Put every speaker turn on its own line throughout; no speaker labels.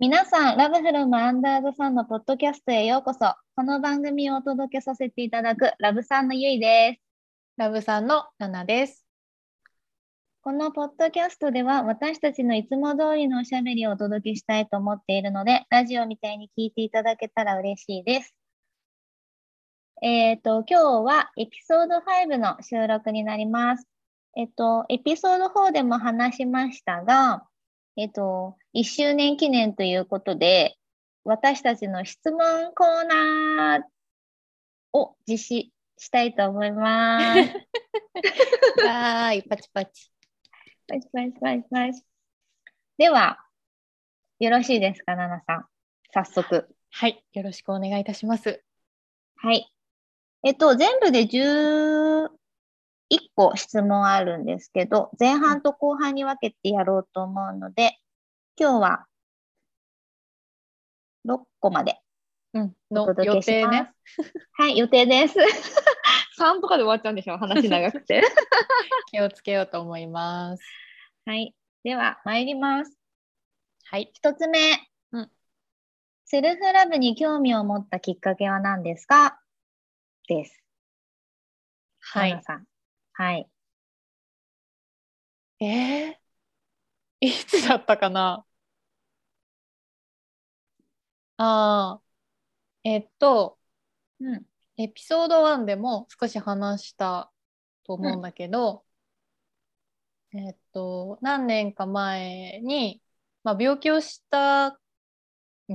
皆さん、ラブフロムアンダーズさんのポッドキャストへようこそ。この番組をお届けさせていただくラブさんのゆいです。
ラブさんのナナです。
このポッドキャストでは私たちのいつも通りのおしゃべりをお届けしたいと思っているので、ラジオみたいに聞いていただけたら嬉しいです。えっ、と、今日はエピソード5の収録になります。えっ、と、エピソード4でも話しましたが、えっ、と、1周年記念ということで、私たちの質問コーナーを実施したいと思います。
はーい、パチパチ。
パチパチパチパチ。では、よろしいですか、ナナさん。早速。
はい、よろしくお願いいたします。
はい。えっと、全部で11個質問あるんですけど、前半と後半に分けてやろうと思うので、今日は6個まで
うん、
お
の
届けし
予定
ます。
ね。
はい、予定です。3とかで終わっちゃうんでしょ、話長くて。
気をつけようと思います。
はい。では、参ります。
はい、
一つ目、
うん
セルフラブに興味を持ったきっかけは何ですか？です。
はい。
さん。はい。
えー、いつだったかな？あー、えっと、
うん。
エピソード1でも少し話したと思うんだけど、えっと、何年か前に、まあ、病気をしたん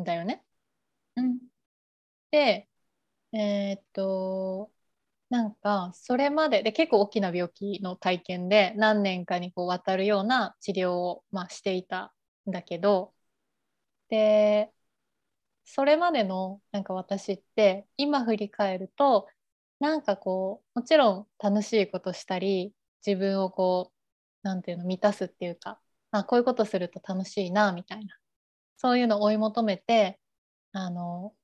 だよね。
うん。
で、えーっと、なんか、それまで、で、結構大きな病気の体験で、何年かにこう渡るような治療を、まあ、していたんだけど、で、それまでの、なんか私って、今振り返ると、なんかこう、もちろん楽しいことしたり、自分をこう、なんていうの、満たすっていうか、あ、こういうことすると楽しいな、みたいな、そういうのを追い求めて、あの、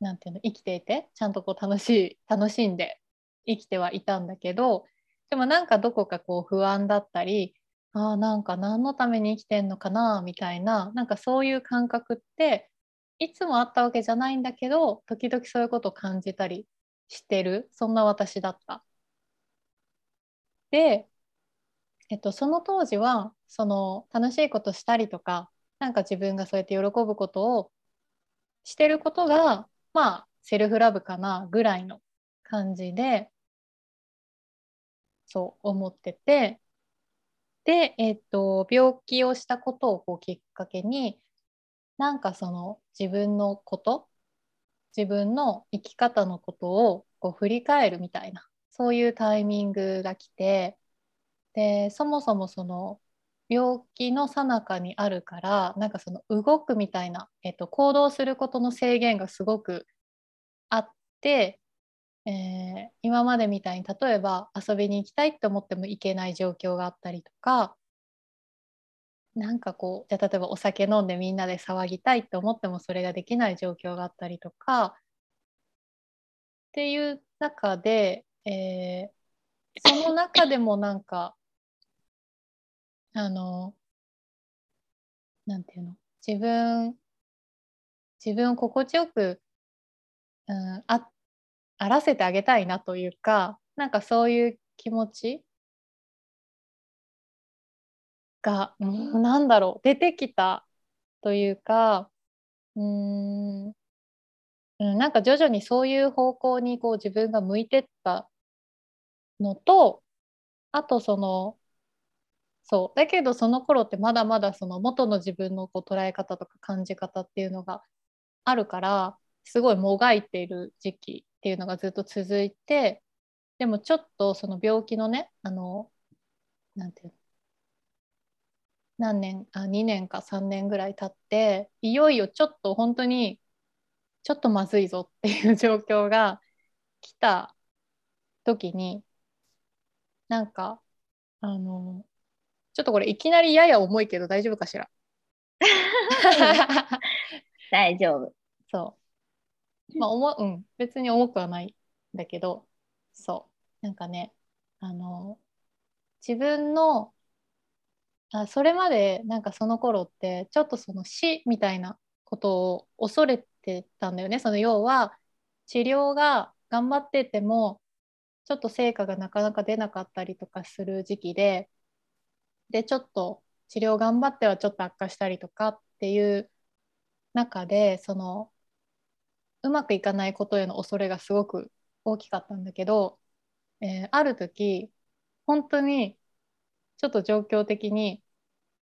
なんていうの生きていてちゃんとこう楽しい楽しんで生きてはいたんだけどでもなんかどこかこう不安だったりあーなんか何のために生きてんのかなみたいななんかそういう感覚っていつもあったわけじゃないんだけど時々そういうことを感じたりしてるそんな私だった。で、えっと、その当時はその楽しいことしたりとかなんか自分がそうやって喜ぶことをしてることがまあセルフラブかなぐらいの感じでそう思ってて。で、えっと病気をしたことをこうきっかけになんかその自分のこと自分の生き方のことをこう振り返るみたいなそういうタイミングが来て。でそもそもその病気の最中にあるからなんかその動くみたいな、えっと、行動することの制限がすごくあって、えー今までみたいに例えば遊びに行きたいって思っても行けない状況があったりとかなんかこうじゃ例えばお酒飲んでみんなで騒ぎたいって思ってもそれができない状況があったりとかっていう中で、えーその中でもなんかあのなんていうの？自分自分を心地よく、うん、ああらせてあげたいなというかなんかそういう気持ちが、うん、なんだろう出てきたというかうん、なんか徐々にそういう方向にこう自分が向いてったのとあとそのそうだけどその頃ってまだまだその元の自分のこう捉え方とか感じ方っていうのがあるからすごいもがいている時期っていうのがずっと続いてでもちょっとその病気のねあのなんていうの？何年あ2年か3年ぐらい経っていよいよちょっと本当にちょっとまずいぞっていう状況が来た時になんかあのちょっとこれいきなりやや重いけど大丈夫かしら？
大丈夫。
そう。まあ、重うん、別に重くはないんだけど、そう。なんかね、あの、自分のあそれまでなんかその頃ってちょっとその死みたいなことを恐れてたんだよね。その要は治療が頑張っててもちょっと成果がなかなか出なかったりとかする時期ででちょっと治療頑張ってはちょっと悪化したりとかっていう中でそのうまくいかないことへの恐れがすごく大きかったんだけど、えー、ある時本当にちょっと状況的に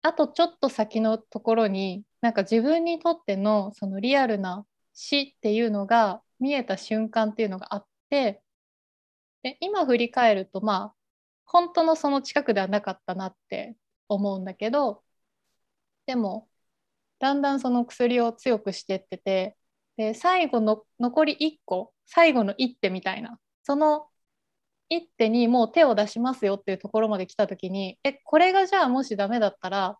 あとちょっと先のところになんか自分にとってのそのリアルな死っていうのが見えた瞬間っていうのがあってで今振り返るとまあ本当のその近くではなかったなって思うんだけどでもだんだんその薬を強くしてっててで最後の残り1個最後の一手みたいな。その一手にもう手を出しますよっていうところまで来た時にえこれがじゃあもしダメだったら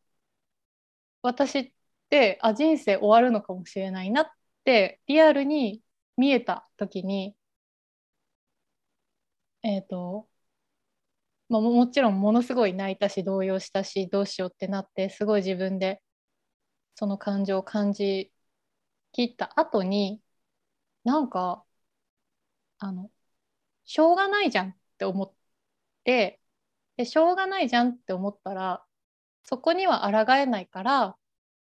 私ってあ人生終わるのかもしれないなってリアルに見えた時にえっ、ー、とまあ、もちろんものすごい泣いたし動揺したしどうしようってなってすごい自分でその感情を感じ切った後になんかあのしょうがないじゃんって思ってでしょうがないじゃんって思ったらそこには抗えないから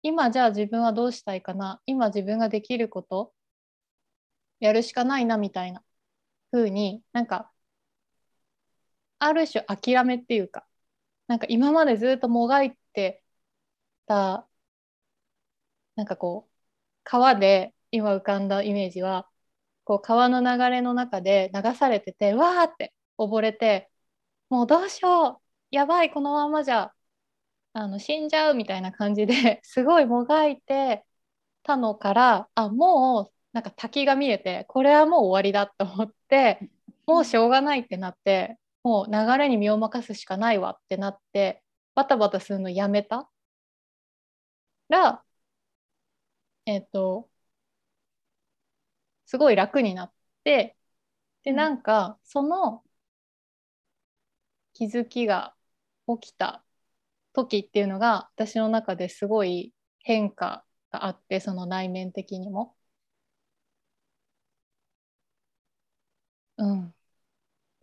今じゃあ自分はどうしたいかな今自分ができることやるしかないなみたいな風になんかある種諦めっていうかなんか今までずっともがいてたなんかこう川で今浮かんだイメージはこう川の流れの中で流されててわーって溺れてもうどうしようやばいこのままじゃあの死んじゃうみたいな感じで すごいもがいてたのからあもうなんか滝が見えてこれはもう終わりだと思ってもうしょうがないってなってもう流れに身を任すしかないわってなってバタバタするのやめたらえっ、とすごい楽になってでなんかその気づきが起きた時っていうのが私の中ですごい変化があってその内面的にも。うん、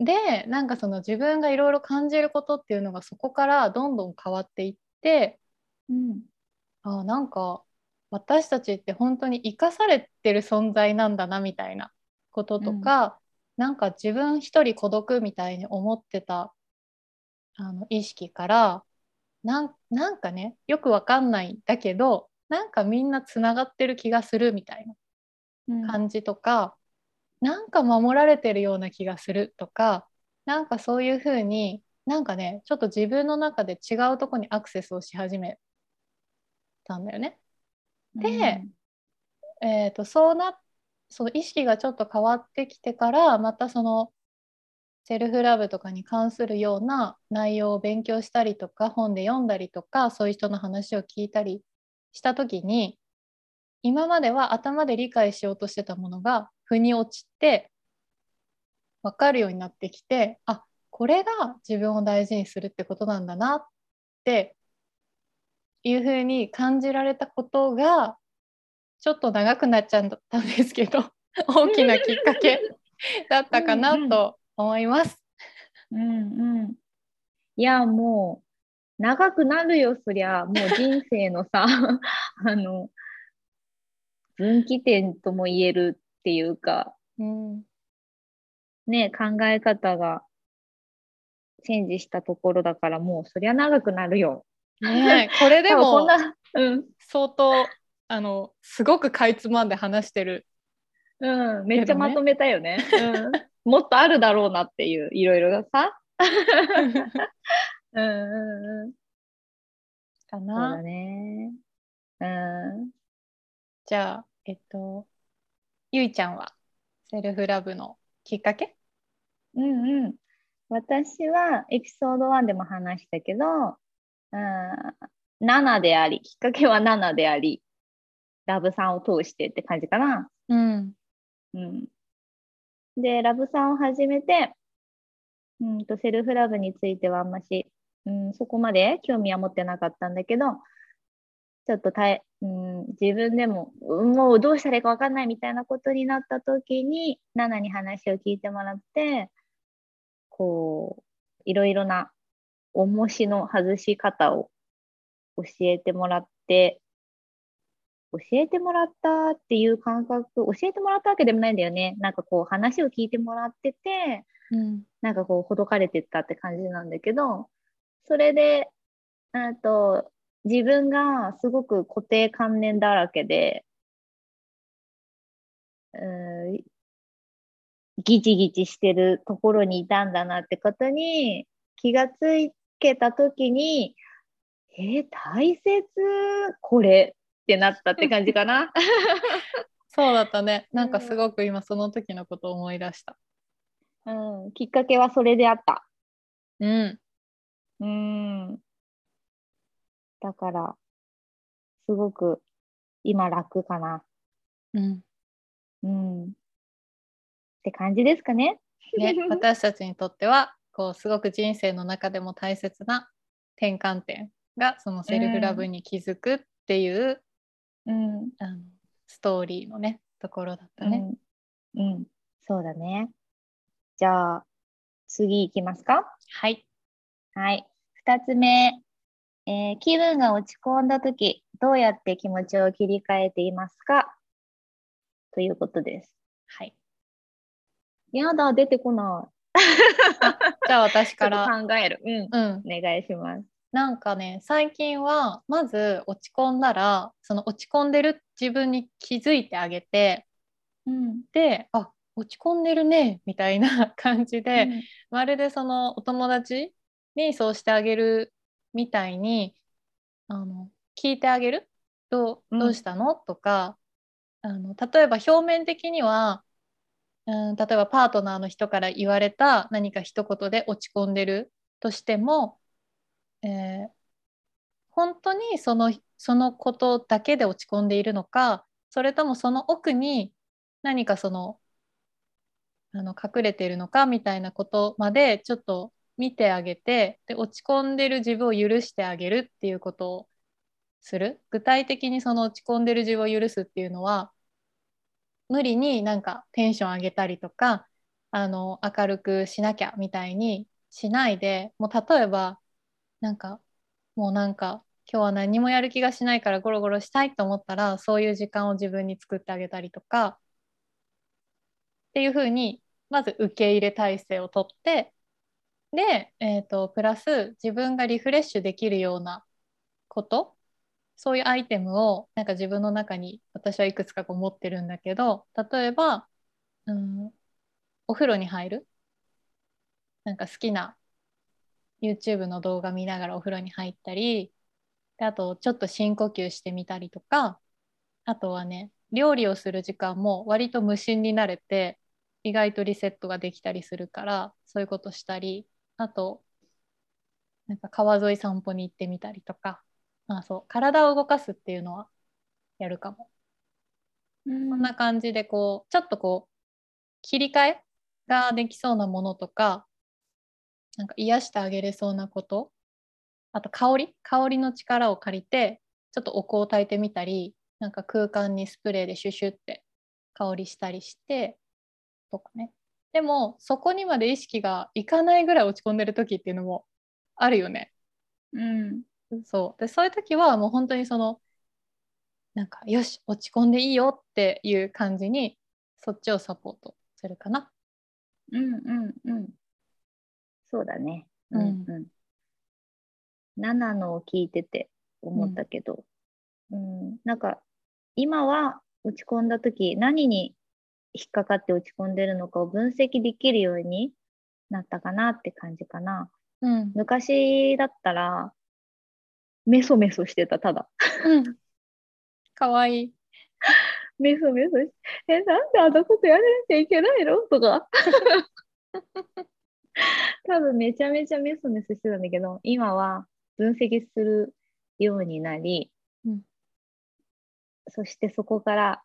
でなんかその自分がいろいろ感じることっていうのがそこからどんどん変わっていって、うん、あなんか私たちって本当に生かされてる存在なんだなみたいなこととか、うん、なんか自分一人孤独みたいに思ってたあの意識からなんなんかねよくわかんないんだけどなんかみんなつながってる気がするみたいな感じとか、うん、なんか守られてるような気がするとかなんかそういうふうになんかねちょっと自分の中で違うとこにアクセスをし始めたんだよね。で、うん、えーと、そうなその意識がちょっと変わってきてからまたそのセルフラブとかに関するような内容を勉強したりとか本で読んだりとかそういう人の話を聞いたりした時に今までは頭で理解しようとしてたものが腑に落ちて分かるようになってきてあこれが自分を大事にするってことなんだなっていうふうに感じられたことがちょっと長くなっちゃったんですけど 大きなきっかけ だったかなと思います。
うんうん、いやもう長くなるよそりゃもう人生のさ あの分岐点とも言えるっていうか、うん、ね考え方がチェンジしたところだからもうそりゃ長くなるよ。
ねこれでもうん、相当あのすごくかいつまんで話してる、
うん、めっちゃまとめたよね、うん、もっとあるだろうなっていういろいろがさ。うんうんうんかな。そうだね。うん。
じゃあえっとゆいちゃんはセルフラブのきっかけ？
うんうん。私はエピソード1でも話したけどうん、7であり、きっかけは7であり、ラブさんを通してって感じかな。うん。うん、で、ラブさんを始めて、うんとセルフラブについてはあんましうん、そこまで興味は持ってなかったんだけど、ちょっとたい、うん、自分でも、うんもうどうしたらいいか分かんないみたいなことになった時に、ナナに話を聞いてもらって、こう、いろいろな重しの外し方を教えてもらって、教えてもらったっていう感覚、教えてもらったわけでもないんだよね。なんかこう話を聞いてもらってて、
うん
なんかこう、ほどかれてったって感じなんだけど、それで、あと、自分がすごく固定観念だらけで、うーんギチギチしてるところにいたんだなってことに気がつけたときに、えー大切、これってなったって感じかな。
そうだったね。なんかすごく今その時のことを思い出した。
うん、きっかけはそれであった。
うん。
うーん。だから、すごく今楽かな。
うん。
うん。って感じですかね。
ね、私たちにとってはこうすごく人生の中でも大切な転換点がそのセルフラブに気づくっていう、
うん。
あのストーリーのねところだったね。
うん。うん。そうだね。じゃあ、次いきますか？
はい。
はい。二つ目。えー気分が落ち込んだとき、どうやって気持ちを切り替えていますか？ということです。
はい。
やだ、出てこな
じゃあ私
い。
から。
考える。うん。
うん。
お願いします。
なんかね最近はまず落ち込んだらその落ち込んでる自分に気づいてあげて
うん。
であ落ち込んでるねみたいな感じで、まるでそのお友達にそうしてあげるみたいにあの聞いてあげる？ど
う
うんどうしたの、とかあの例えば表面的には、うん、例えばパートナーの人から言われた何か一言で落ち込んでるとしても、えー本当にそのそのことだけで落ち込んでいるのかそれともその奥に何かそのあの隠れているのかみたいなことまでちょっと見てあげてで落ち込んでる自分を許してあげるっていうことをする。具体的にその落ち込んでる自分を許すっていうのは無理になんかテンション上げたりとかあの明るくしなきゃみたいにしないでもう例えばなんかもうなんか今日は何もやる気がしないからゴロゴロしたいと思ったらそういう時間を自分に作ってあげたりとかっていうふうにまず受け入れ体制をとってで、えー、とプラス自分がリフレッシュできるようなことそういうアイテムをなんか自分の中に私はいくつかこう持ってるんだけど例えば、うん、お風呂に入る？なんか好きな YouTube の動画見ながらお風呂に入ったりであとちょっと深呼吸してみたりとかあとはね料理をする時間も割と無心になれて意外とリセットができたりするからそういうことしたりあとなんか川沿い散歩に行ってみたりとか。あそう体を動かすっていうのはやるかも。
うん
こんな感じでこうちょっとこう切り替えができそうなものとかなんか癒してあげれそうなことあと香り？香りの力を借りてちょっとお香を焚いてみたりなんか空間にスプレーでシュシュって香りしたりしてとかねでもそこにまで意識がいかないぐらい落ち込んでる時っていうのもあるよね。
うん。
そうでそういう時はもう本当にそのなんかよし落ち込んでいいよっていう感じにそっちをサポートするかな。
うんうんうん。そうだね。うん
うん
うん。7のを聞いてて思ったけど、うん、なんか今は落ち込んだ時何に引っかかって落ち込んでるのかを分析できるようになったかなって感じかな。
うん、
昔だったらメソメソしてた、ただ。
うん、かわいい。
メソメソしえ、なんであんなことやらなきゃいけないの？とか。多分めちゃめちゃメソメソしてたんだけど、今は分析するようになり、
うん
そしてそこから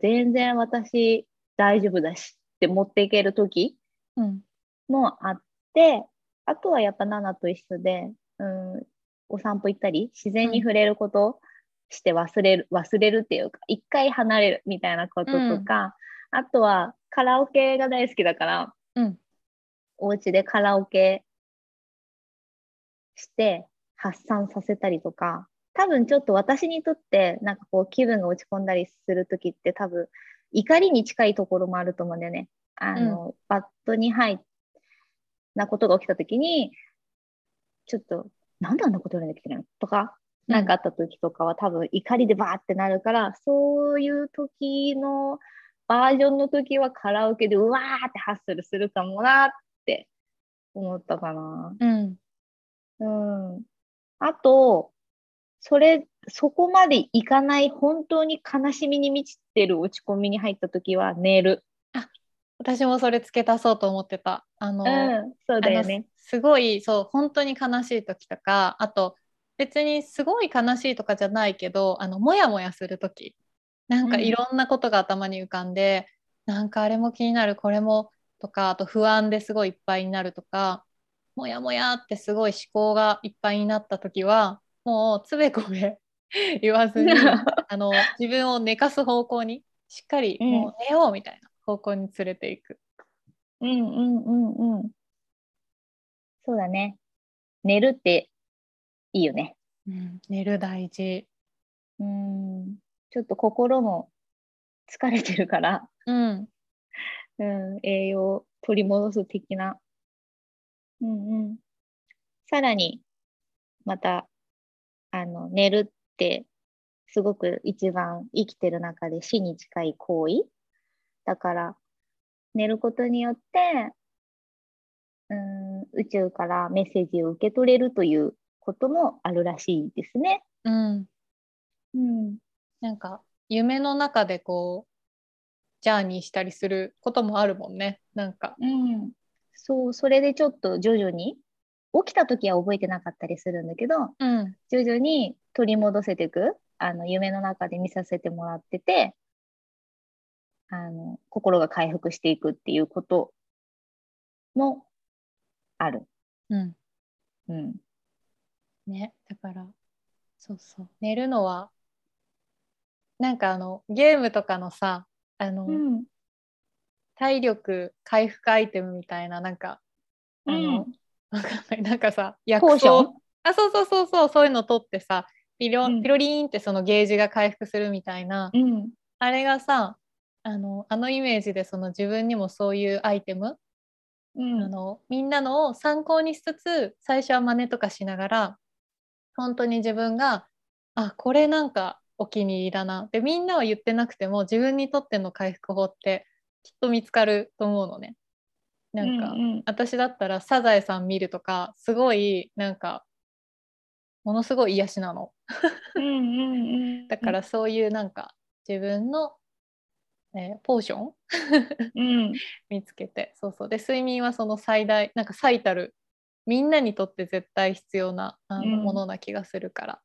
全然私大丈夫だしって持っていける時
うん
もあって、あとはやっぱナナと一緒で、うん、お散歩行ったり、自然に触れることして忘れる、忘れるっていうか、一回離れるみたいなこととか、あとはカラオケが大好きだから、
うん、
お家でカラオケして発散させたりとか、多分ちょっと私にとってなんかこう気分が落ち込んだりする時って多分怒りに近いところもあると思うんだよね。あの、うん、バットに入っなことが起きた時にちょっとなんであんなこと言わなきゃいけないの？とか、何、んかあった時とかは多分怒りでバーってなるから、そういう時のバージョンの時はカラオケでうわーってハッスルするかもなって思ったかな。
うん。
うん。あと、それ、そこまでいかない、本当に悲しみに満ちてる落ち込みに入った時は寝る。
あ、私もそれ付け足そうと思ってた。あの、
うん、そうだよね。
すごい、そう、本当に悲しい時とか、あと、別にすごい悲しいとかじゃないけど、あの、もやもやする時なんかいろんなことが頭に浮かんで、うん、なんかあれも気になる、これもとか、あと不安ですごいいっぱいになるとか、もやもやってすごい思考がいっぱいになった時は、もうつべこべ 言わずに あの自分を寝かす方向にしっかりもう寝ようみたいな方向に連れていく。
うんうんうんうん。そうだね。寝るっていいよね。
うん、寝る大事。
うん。ちょっと心も疲れてるから、
うん、
うん、栄養取り戻す的な。うんうん。さらに、またあの寝るってすごく一番生きてる中で死に近い行為だから寝ることによってうん宇宙からメッセージを受け取れるということもあるらしいですね。
うん、
うん、
なんか夢の中でこうジャーニーしたりすることもあるもんね。なんか。
うん、そうそれでちょっと徐々に起きた時は覚えてなかったりするんだけど、
うん、
徐々に取り戻せていくあの夢の中で見させてもらっててあの心が回復していくっていうこともある。
うん。
うん。
ね、だからそうそう。寝るのはなんかあのゲームとかのさあの、
うん、
体力回復アイテムみたいななんかあの、うん。わかんない。なんかさ
薬草？
あそうそうそうそう。そういうの取ってさピロ,、ピロリーンってそのゲージが回復するみたいな、
うん、
あれがさあのあのイメージでその自分にもそういうアイテム、
うん、
あのみんなのを参考にしつつ最初は真似とかしながら本当に自分があこれなんかお気に入りだなでみんなは言ってなくても自分にとっての回復法ってきっと見つかると思うのね。なんか、うんうん、私だったらサザエさん見るとかすごいなんかものすごい癒しなの。だからそういうなんか自分の、えー、ポーション？
うん、
見つけて。そうそう。で睡眠はその最大なんか最たるみんなにとって絶対必要なあの、うん、ものな気がするから。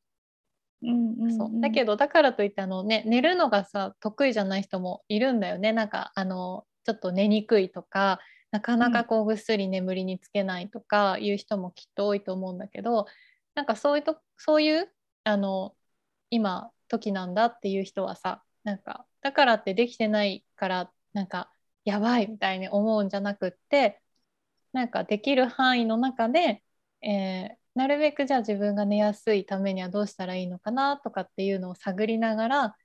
うんうんうん、
そう。だけどだからといってあの、ね、寝るのがさ得意じゃない人もいるんだよね。なんかあのちょっと寝にくいとかなかなかこうぐっすり眠りにつけないとかいう人もきっと多いと思うんだけどなんかそういうとそういうあの今時なんだっていう人はさなんかだからってできてないからなんかやばいみたいに思うんじゃなくってなんかできる範囲の中で、えー、なるべくじゃあ自分が寝やすいためにはどうしたらいいのかなとかっていうのを探りながら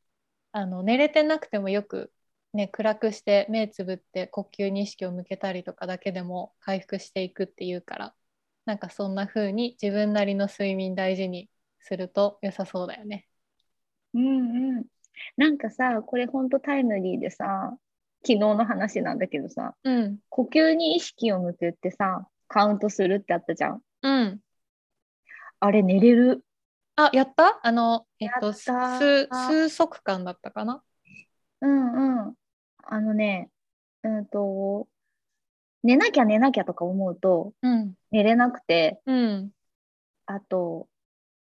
あの寝れてなくてもよくね、暗くして目つぶって呼吸に意識を向けたりとかだけでも回復していくっていうからなんかそんな風に自分なりの睡眠大事にすると良さそうだよね。
うんうん。なんかさこれほんとタイムリーでさ昨日の話なんだけどさ、
うん、
呼吸に意識を向けてさカウントするってあったじゃん。
うん。
あれ寝れる。
あやった？あのえっと数数速間だったかな？
うんうん。あのね、うんと、寝なきゃ寝なきゃとか思うと、
うん、
寝れなくて、
うん、
あと、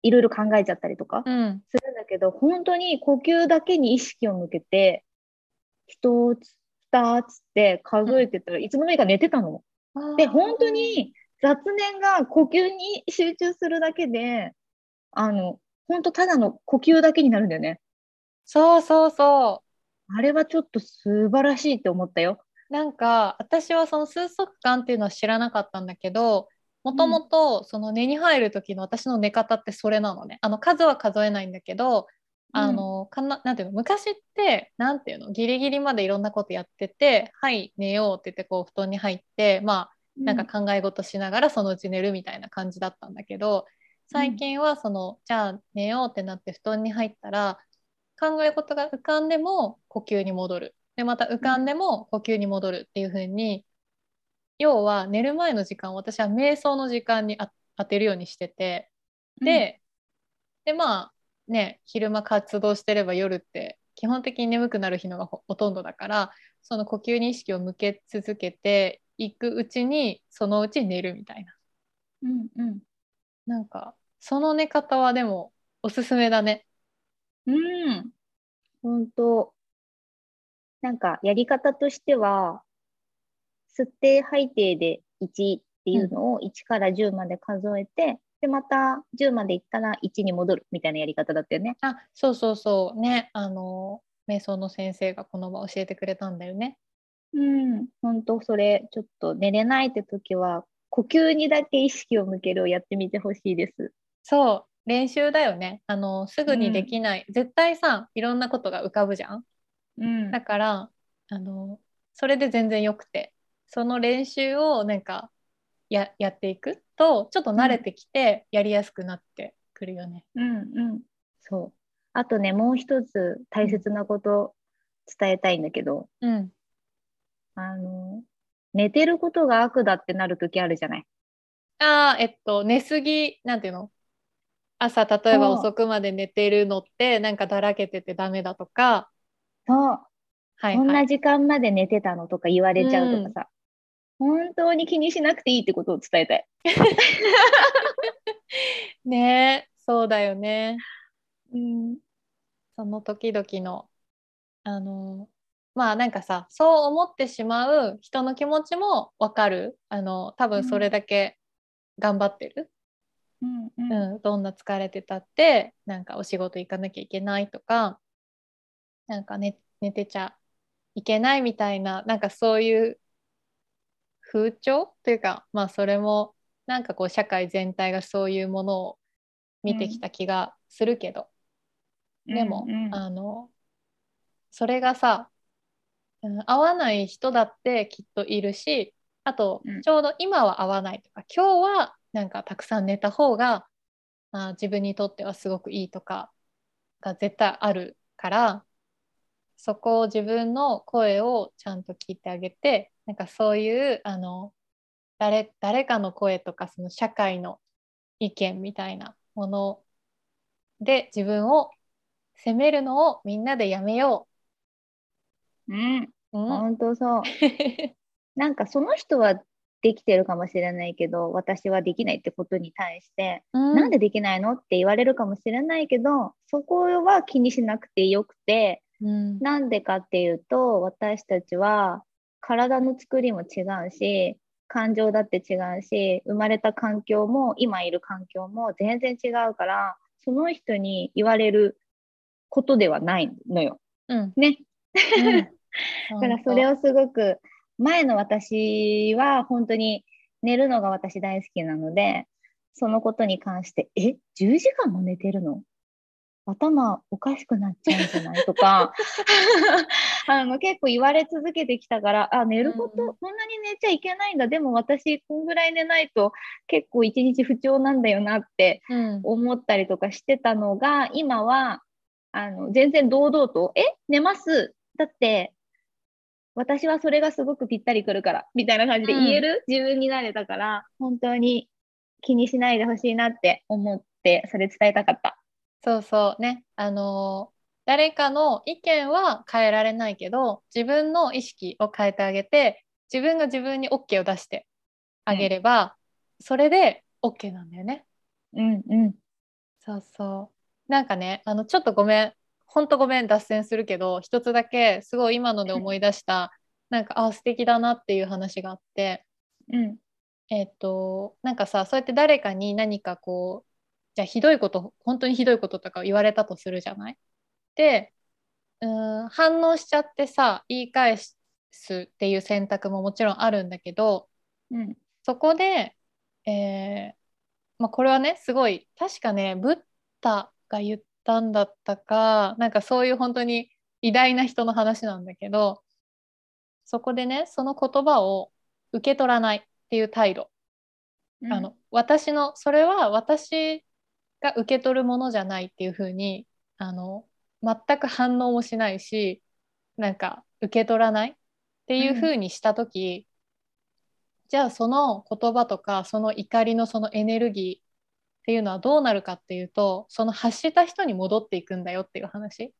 いろいろ考えちゃったりとかすけど、うん、本当に呼吸だけに意識を向けて、一つ、二つって数えてたらいつの間にか寝てたの。で、本当に雑念が呼吸に集中するだけで、あの、ほんとただの呼吸だけになるんだよね。
そうそうそう。
あれはちょっと素晴らしいって思ったよ。
なんか私はその数息間っていうのは知らなかったんだけどもともとその寝に入る時の私の寝方ってそれなのね。あの数は数えないんだけどあのかななんていうの昔ってなんていうのギリギリまでいろんなことやっててはい寝ようって言ってこう布団に入ってまあなんか考え事しながらそのうち寝るみたいな感じだったんだけど最近はそのじゃあ寝ようってなって布団に入ったら考え事が浮かんでも呼吸に戻る。でまた浮かんでも呼吸に戻るっていう風に要は寝る前の時間を私は瞑想の時間に当てるようにしててで,、でまあね昼間活動してれば夜って基本的に眠くなる日のがほとんどだからその呼吸に意識を向け続けていくうちにそのうち寝るみたいな。
うんうん。
なんかその寝方はでもおすすめだね。
うん。本当なんかやり方としては、吸って吐いてで1っていうのを1から10まで数えて、で、また10までいったら1に戻るみたいなやり方だったよね。
あそうそうそうねあの瞑想の先生がこの場教えてくれたんだよね。
うん。本当それ、ちょっと寝れないって時は、呼吸にだけ意識を向けるをやってみてほしいです。
そう練習だよねあのすぐにできない、絶対さいろんなことが浮かぶじゃん。
うん
だからあのそれで全然よくてその練習をなんかややっていくとちょっと慣れてきてやりやすくなってくるよね。
うんうん。そう。あとね、もう一つ大切なこと伝えたいんだけど、
うん、
あの、寝てることが悪だってなる時あるじゃない？
あーえっと寝すぎなんていうの？朝例えば遅くまで寝てるのってなんかだらけててダメだとか、
そう。
はいは、
こんない時間まで寝てたのとか言われちゃうとかさ、本当に気にしなくていいってことを伝えたい。
ねそうだよね。
うん。
その時々のあのまあなんかさそう思ってしまう人の気持ちもわかるあの多分それだけ頑張ってる、
うんうん
うんどんな疲れてたってなんかお仕事行かなきゃいけないとかなんか寝寝てちゃいけないみたいななんかそういう風潮というかまあそれもなんかこう社会全体がそういうものを見てきた気がするけど、でも、
うんうん。
あのそれがさ、うん合わない人だってきっといるしあと
うん。
ちょうど今は合わないとか、今日はなんかたくさん寝た方があ自分にとってはすごくいいとかが絶対あるからそこを自分の声をちゃんと聞いてあげてなんかそういうあの誰誰かの声とかその社会の意見みたいなもので自分を責めるのをみんなでやめよ
うん、
う。うん
本当そう。なんかその人はできてるかもしれないけど、私はできないってことに対して、
うん
なんでできないの？って言われるかもしれないけど、そこは気にしなくてよくて、
うん
なんでかっていうと、私たちは体の作りも違うし、感情だって違うし、生まれた環境も今いる環境も全然違うから、その人に言われることではないのよ。
うん
ね。
うん
だからそれをすごく、前の私は本当に寝るのが私大好きなので、そのことに関して、え、10時間も寝てるの？頭おかしくなっちゃうんじゃない？とか。あの結構言われ続けてきたからあ寝ること、
うんうん。
こんなに寝ちゃいけないんだ。でも私こんぐらい寝ないと結構一日不調なんだよなって
うん。
思ったりとかしてたのが今はあの全然堂々と「え？寝ます」だって私はそれがすごくぴったりくるからみたいな感じで言える、自分になれたから本当に気にしないでほしいなって思ってそれ伝えたかった。
そうそう。ね。あのー誰かの意見は変えられないけど自分の意識を変えてあげて自分が自分に OK を出してあげれば、それで OK なんだよね。
うんうん。
そうそう。なんかねあのちょっとごめんほんとごめん脱線するけど一つだけすごい今ので思い出した なんかあ素敵だなっていう話があって。
うん。
えっとなんかさそうやって誰かに何かこうじゃあひどいこと本当にひどいこととか言われたとするじゃない？でうん反応しちゃってさ言い返すっていう選択ももちろんあるんだけど
うん。
そこで、えーまあ、これはねすごい確かねブッダが言ったんだったかなんかそういう本当に偉大な人の話なんだけどそこでねその言葉を受け取らないっていう態度、あの私のそれは私が受け取るものじゃないっていうふうにあの全く反応もしないしなんか受け取らないっていうふうにした時、じゃあその言葉とかその怒りのそのエネルギーっていうのはどうなるかっていうとその発した人に戻っていくんだよっていう話。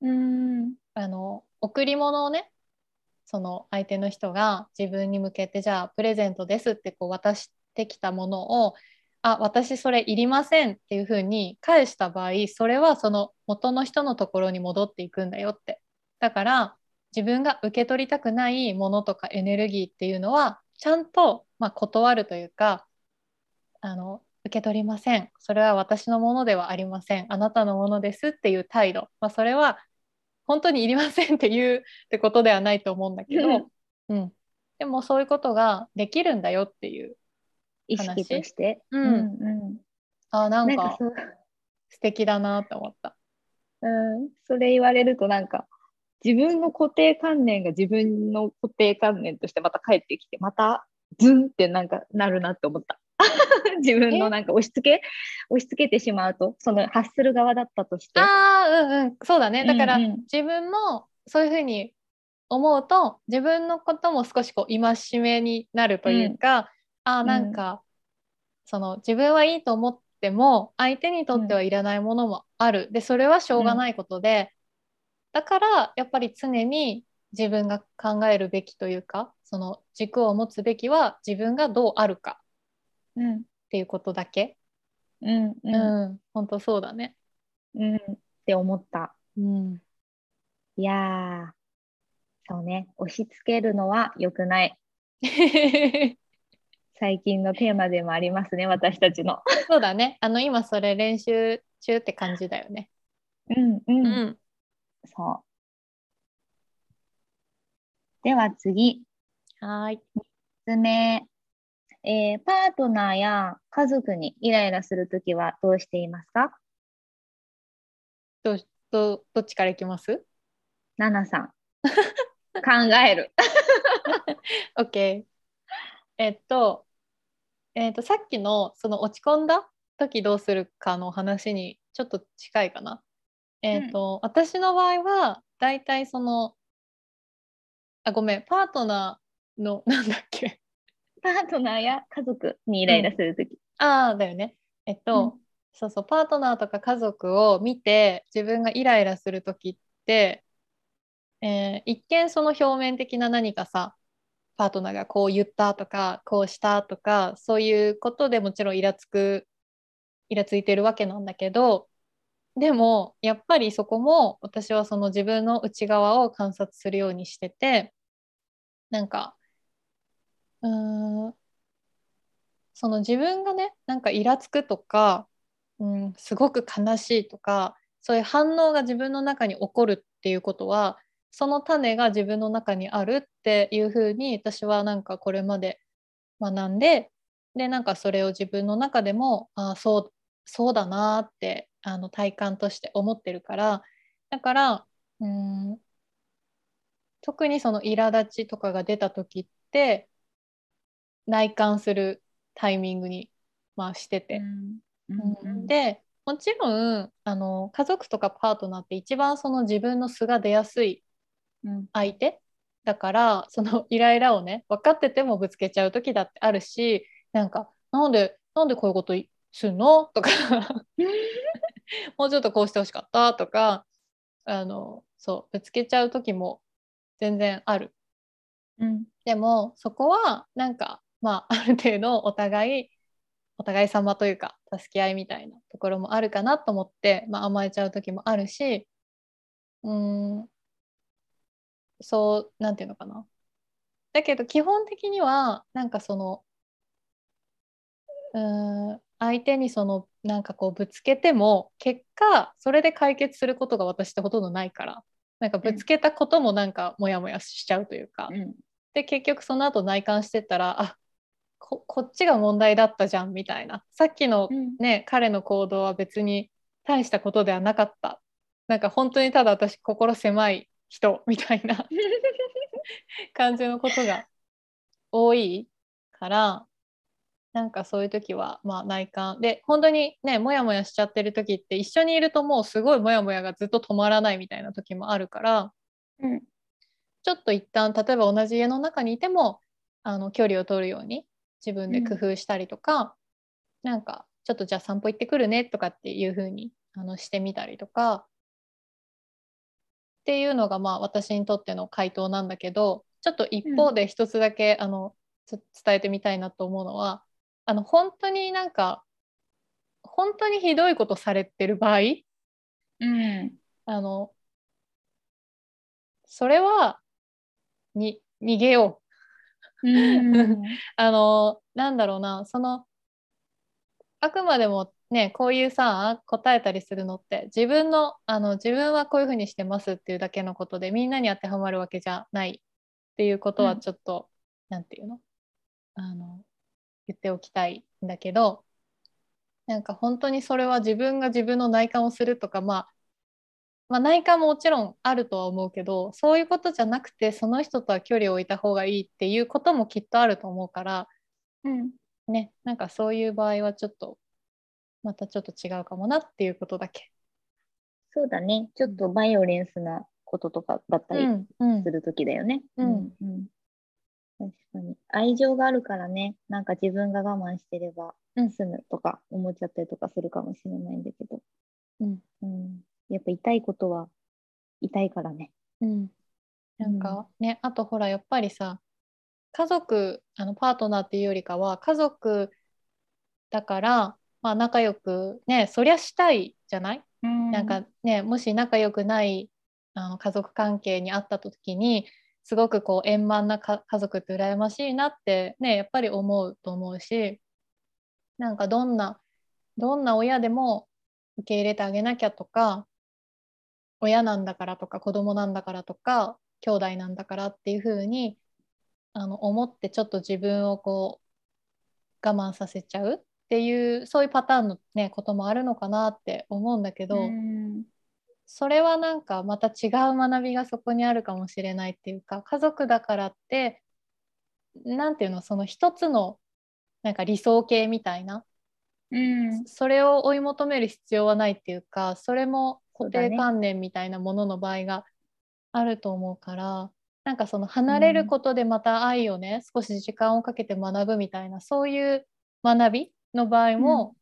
うん。
あの贈り物をねその相手の人が自分に向けてじゃあプレゼントですってこう渡してきたものをあ私それいりませんっていうふうに返した場合それはその元の人のところに戻っていくんだよって。だから自分が受け取りたくないものとかエネルギーっていうのはちゃんと、まあ、断るというかあの受け取りません。それは私のものではありません。あなたのものですっていう態度、まあ、それは本当にいりませんって言うってことではないと思うんだけど、うん、でもそういうことができるんだよっていう
意識として？
うん
うん。
あな
なんんか
素敵だなって思った。
うん、それ言われるとなんか、自分の固定観念が自分の固定観念としてまた帰ってきて、またズンってなんかなるなって思った。自分のなんか押し付け？押し付けてしまうと、その発する側だったとして。
ああうんうんそうだねだから、
うんうん
自分もそういうふうに思うと自分のことも少しこう戒めになるというか、ああなんか、その自分はいいと思っても相手にとってはいらないものもある、でそれはしょうがないことで、だからやっぱり常に自分が考えるべきというかその軸を持つべきは自分がどうあるか
うん
っていうことだけ。
うん
う、
うん
本当そうだね。
うん、って思った。
うん、
いやー、そうね、押し付けるのは良くない。最近のテーマでもありますね、私たちの。
そうだね。あの今それ練習中って感じだよね。
うんうん、
ん。
そう。では次、
はーい。
3つ目。えーパートナーや家族にイライラするときはどうしていますか？
どどどっちからいきます？
ナナさん。考える。
?OK。えっと、えっと、さっきのその落ち込んだ時どうするかの話にちょっと近いかな。えっと、私の場合はだいたいそのあごめんパートナーの なんだっけ
パートナーや家族にイライラするとき。
ああだよね。えっと、
うん
そうそうパートナーとか家族を見て自分がイライラする時って、えー一見その表面的な何かさパートナーがこう言ったとかこうしたとかそういうことでもちろんイラつくイラついてるわけなんだけどでもやっぱりそこも私はその自分の内側を観察するようにしててなんかうーんその自分がねなんかイラつくとか、うん、すごく悲しいとかそういう反応が自分の中に起こるっていうことはその種が自分の中にあるっていうふうに私はなんかこれまで学んででなんかそれを自分の中でもああそうそうだなーってあの体感として思ってるからだからうん特にその苛立ちとかが出た時って内観するタイミングに、まあ、してて、うんでもちろんあの家族とかパートナーって一番その自分の素が出やすい
うん。
相手。だからそのイライラをね分かっててもぶつけちゃう時だってあるしなんかなんでなんでこういうことするの？とか。もうちょっとこうしてほしかった？とかあのそうぶつけちゃう時も全然ある。
うん。
でもそこはなんかまあある程度お互いお互い様というか助け合いみたいなところもあるかなと思って、まあ、甘えちゃう時もあるしうーんそうなんていうのかな。だけど基本的にはなんかそのうん相手にそのなんかこうぶつけても結果それで解決することが私ってほとんどないから。なんかぶつけたこともなんかモヤモヤしちゃうというか、
うん。
で結局その後内観してったらあここっちが問題だったじゃんみたいな。さっきの
うん。
ね、彼の行動は別に大したことではなかった。なんか本当にただ私心狭い人みたいな。感じのことが多いからなんかそういう時はまあ内観。で本当にねモヤモヤしちゃってる時って一緒にいるともうすごいモヤモヤがずっと止まらないみたいな時もあるから
うん。
ちょっと一旦例えば同じ家の中にいてもあの距離を取るように自分で工夫したりとか、なんかちょっとじゃあ散歩行ってくるねとかっていう風にあのしてみたりとかっていうのがまあ私にとっての回答なんだけどちょっと一方で一つだけ、あのつ伝えてみたいなと思うのはあの本当になんか本当にひどいことされてる場合
うん。
あのそれはに逃げよう。
うん。
あのなんだろうなそのあくまでもねこういうさ答えたりするのって自分のあの自分はこういうふうにしてますっていうだけのことでみんなに当てはまるわけじゃないっていうことは
うん。
ちょっと、なんていうの？あの言っておきたいんだけどなんか本当にそれは自分が自分の内観をするとか、まあ、まあ内観ももちろんあるとは思うけどそういうことじゃなくてその人とは距離を置いた方がいいっていうこともきっとあると思うから
うん。
ねなんかそういう場合はちょっとまたちょっと違うかもなっていうことだけ。
そうだね。ちょっとバイオレンスなこととかだったりするときだよね。
うん
うん確かに。愛情があるからね、なんか自分が我慢してれば
うん
済むとか思っちゃったりとかするかもしれないんだけど。
うん
うん、やっぱ痛いことは痛いからね。
うん、なんかね、あとほらやっぱりさ家族あのパートナーっていうよりかは家族だから、まあ、仲良くねそりゃしたいじゃない、
うん。
なんかねもし仲良くないあの家族関係にあった時にすごくこう円満なか家族って羨ましいなってねやっぱり思うと思うしなんかどんなどんな親でも受け入れてあげなきゃとか親なんだからとか子供なんだからとか兄弟なんだからっていう風にあの思ってちょっと自分をこう我慢させちゃうっていうそういうパターンの、ね、こともあるのかなって思うんだけど、
うん。
それはなんかまた違う学びがそこにあるかもしれないっていうか家族だからってなんていうのその一つのなんか理想形みたいな
うん。
それを追い求める必要はないっていうかそれも固定観念みたいなものの場合があると思うからなんかその離れることでまた愛をね、少し時間をかけて学ぶみたいなそういう学びの場合も、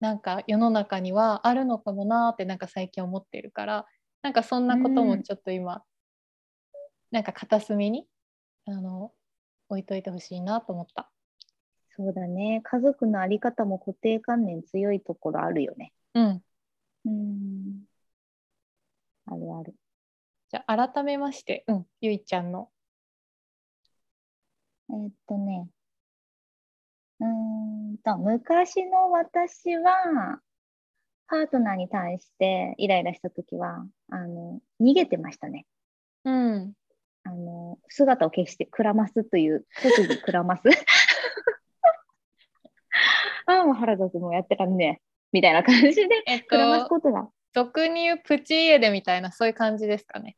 なんか世の中にはあるのかもなーってなんか最近思っているからなんかそんなこと
うん
もちょっと今、なんか片隅にあの置いといてほしいなと思った。
そうだね。家族のあり方も固定観念強いところあるよね。
うん、
うん。あるある。
じゃあ改めまして、うん、ゆいちゃんの
えーっとね。うーんと、昔の私は、パートナーに対してイライラしたときは、あの、逃げてましたね。
うん
あの、姿を消して、くらますという、特技くらます。ああ、もう腹立つ、もうやってらんねえ。みたいな感じで、
えっ
くらます
と
ことが。
俗に言うプチ家出みたいなそういう感じですかね。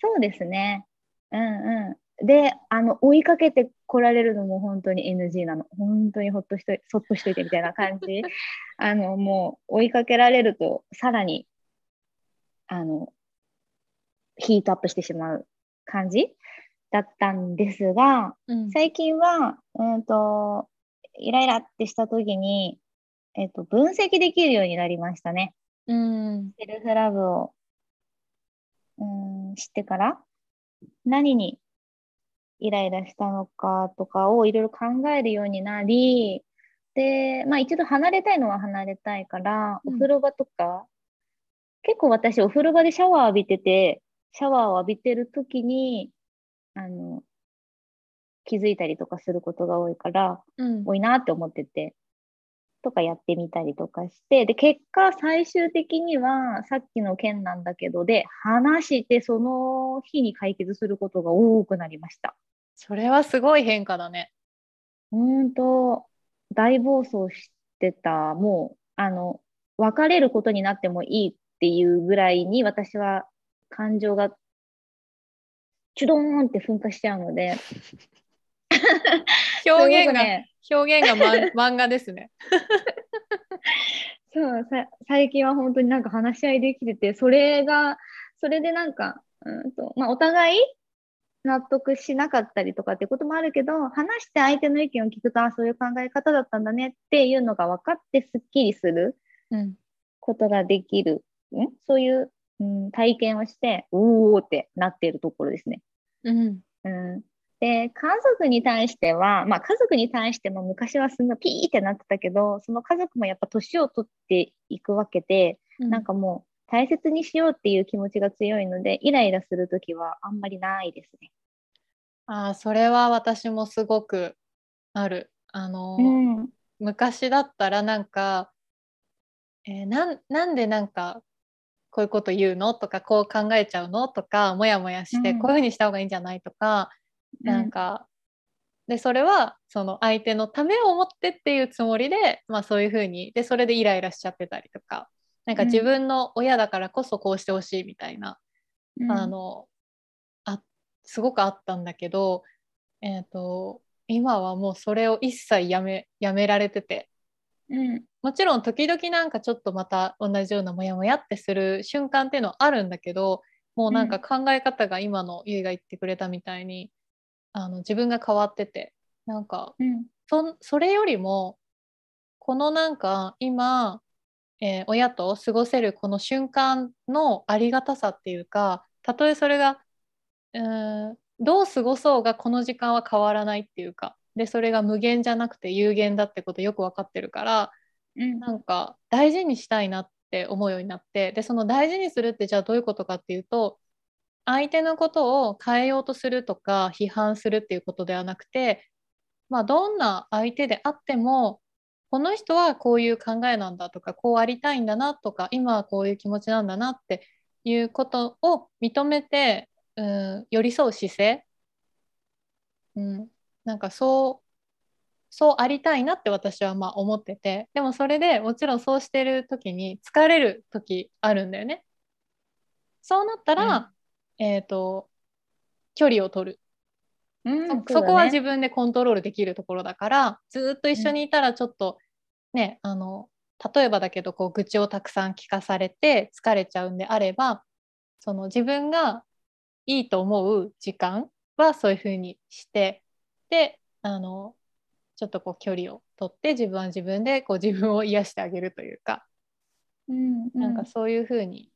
そうですね。うんうん。で、あの、追いかけて来られるのも本当に NG なの。本当にほっとしといそっとしといてみたいな感じ。あの、もう追いかけられると、さらに、あの、ヒートアップしてしまう感じだったんですが、
うん
最近は、うんと、イライラってした時に、えっと、分析できるようになりましたね。
うん
セルフラブを、うん、知ってから、何にイライラしたのかとかをいろいろ考えるようになり、で、まあ一度離れたいのは離れたいから、
うん
お風呂場とか、結構私お風呂場でシャワー浴びてて、シャワーを浴びてる時に、あの、気づいたりとかすることが多いから、
うん
多いなって思ってて。とかやってみたりとかして、で、結果、最終的には、さっきの件なんだけど、で、話して、その日に解決することが多くなりました。
それはすごい変化だね。
ほんと、大暴走してた、もう、あの、別れることになってもいいっていうぐらいに、私は感情が、チュドーンって噴火しちゃうので、
表現が、
ね、
表現が、ま、漫画ですね。
そうさ、最近は本当になんか話し合いできてて、それが、それでなんか、うんと、まあ、お互い納得しなかったりとかってこともあるけど、話して相手の意見を聞くと、あ、そういう考え方だったんだねっていうのが分かってすっきりする
うん。
ことができる、ん？そういう、うん、体験をして、おーってなっているところですね。
うん。
うん、で、家族に対しては、まあ家族に対しても昔はすごいピーってなってたけど、その家族もやっぱ年を取っていくわけで、なんかもう大切にしようっていう気持ちが強いので、イライラするときはあんまりないですね。
ああ、それは私もすごくある。あの、
うん。
昔だったらなんか、えーなん、なんでなんかこういうこと言うの？とかこう考えちゃうの？とかモヤモヤして
うん
こういうふうにした方がいいんじゃない？とか、なんかでそれはその相手のためを思ってっていうつもりで、まあ、そういうふうにでそれでイライラしちゃってたりとかなんか
うん。
自分の親だからこそこうしてほしいみたいな、
うん、
あのあすごくあったんだけど、えー、と今はもうそれを一切やめやめられてて。
うん、
もちろん時々なんかちょっとまた同じようなモヤモヤってする瞬間っていうのはあるんだけどもうなんか考え方が今のゆいが言ってくれたみたいにあの自分が変わっててなんか
うん、
そそれよりもこのなんか今、えー親と過ごせるこの瞬間のありがたさっていうかたとえそれがうーんどう過ごそうがこの時間は変わらないっていうかでそれが無限じゃなくて有限だってことよく分かってるから
うん、
なんか大事にしたいなって思うようになってでその大事にするってじゃあどういうことかっていうと相手のことを変えようとするとか批判するっていうことではなくてまあどんな相手であってもこの人はこういう考えなんだとかこうありたいんだなとか今はこういう気持ちなんだなっていうことを認めて、うん、寄り添う姿勢、うん、なんかそうそうありたいなって私はまあ思っててでもそれでもちろんそうしてる時に疲れる時あるんだよね。そうなったら、えっ、と距離を取る。
うん、
そそこは自
分、
分でコントロールできるところだからずっと一緒にいたらちょっとね、あの例えばだけどこう愚痴をたくさん聞かされて疲れちゃうんであればその自分がいいと思う時間はそういうふうにしてであのちょっとこう距離を取って自分は自分でこう自分を癒してあげるというか、
うん、うん、
なんかそういうふうに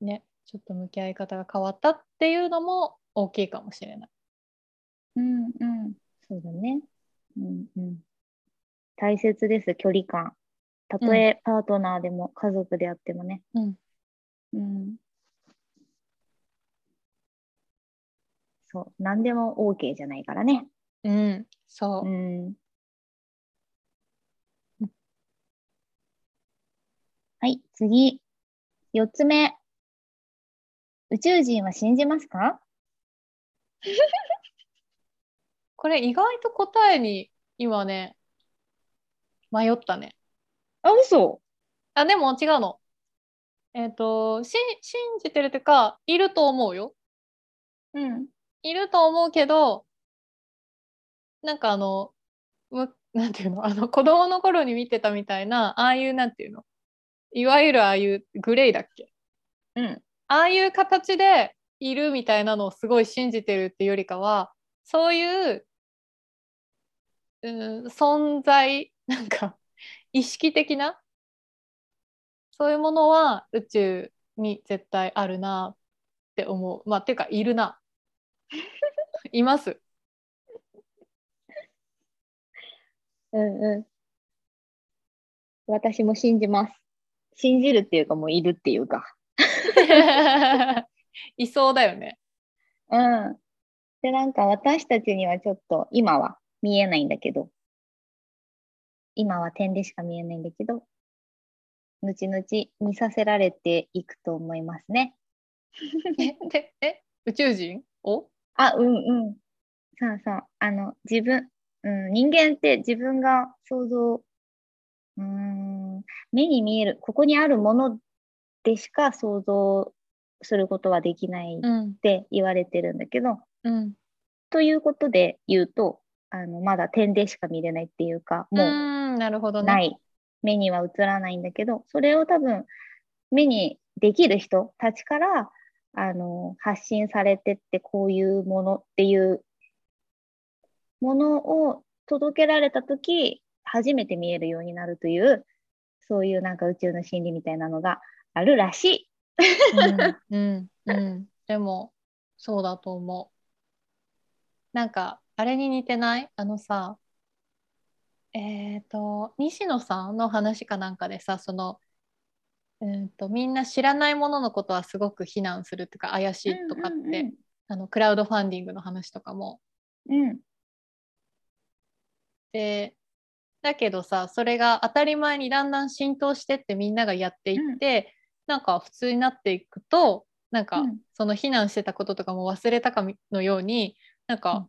ねちょっと向き合い方が変わったっていうのも大きいかもしれない。
うん、うん、そうだね。うん、うん。大切です、距離感。たとえパートナーでも家族であってもね。
うん
うん。そう、何でも OK じゃないからね。
うん、そう
う。ん。はい、次。四つ目。宇宙人は信じますか？
これ意外と答えに今ね迷ったね。
あ、嘘
あでも違うの。えっ、とし信じてるというかいると思うよ。
うん。
いると思うけどなんかあのむなんていうの？あの子供の頃に見てたみたいなああいうなんていうの？いわゆるああいうグレーだっけ？
うん。
ああいう形でいるみたいなのをすごい信じてるっていうよりかはそういう、うん、存在なんか意識的なそういうものは宇宙に絶対あるなって思う。まあっていうかいるな。います。
うんうん。私も信じます。信じるっていうかもういるっていうか。
いそうだよね。
うん。で、なんか私たちにはちょっと今は見えないんだけど、今は点でしか見えないんだけど、後々見させられていくと思いますね。
えでえ宇宙人？を
あ、うんうん。そうそう。あの、自分、うん、人間って自分が想像、うーん、目に見える、ここにあるものでしか想像することはできないっ
うん。
て言われてるんだけど、
うん。
ということで言うと、あの、まだ点でしか見れないっていうか、
う
もう
なるほどね。
ない、目には映らないんだけど、それを多分、目にできる人たちから、あの、発信されてって、こういうものっていうものを届けられたとき、初めて見えるようになるという、そういうなんか宇宙の真理みたいなのがあるらしい。
うんうんうん、でもそうだと思う。なんかあれに似てない？あのさえっ、と西野さんの話かなんかでさその、うん、とみんな知らないもののことはすごく非難するっていうか怪しいとかって、あのクラウドファンディングの話とかも。
うんうん。
でだけどさそれが当たり前にだんだん浸透してってみんながやっていって、なんか普通になっていくとなんか、
うん
その避難してたこととかも忘れたかのようになんか、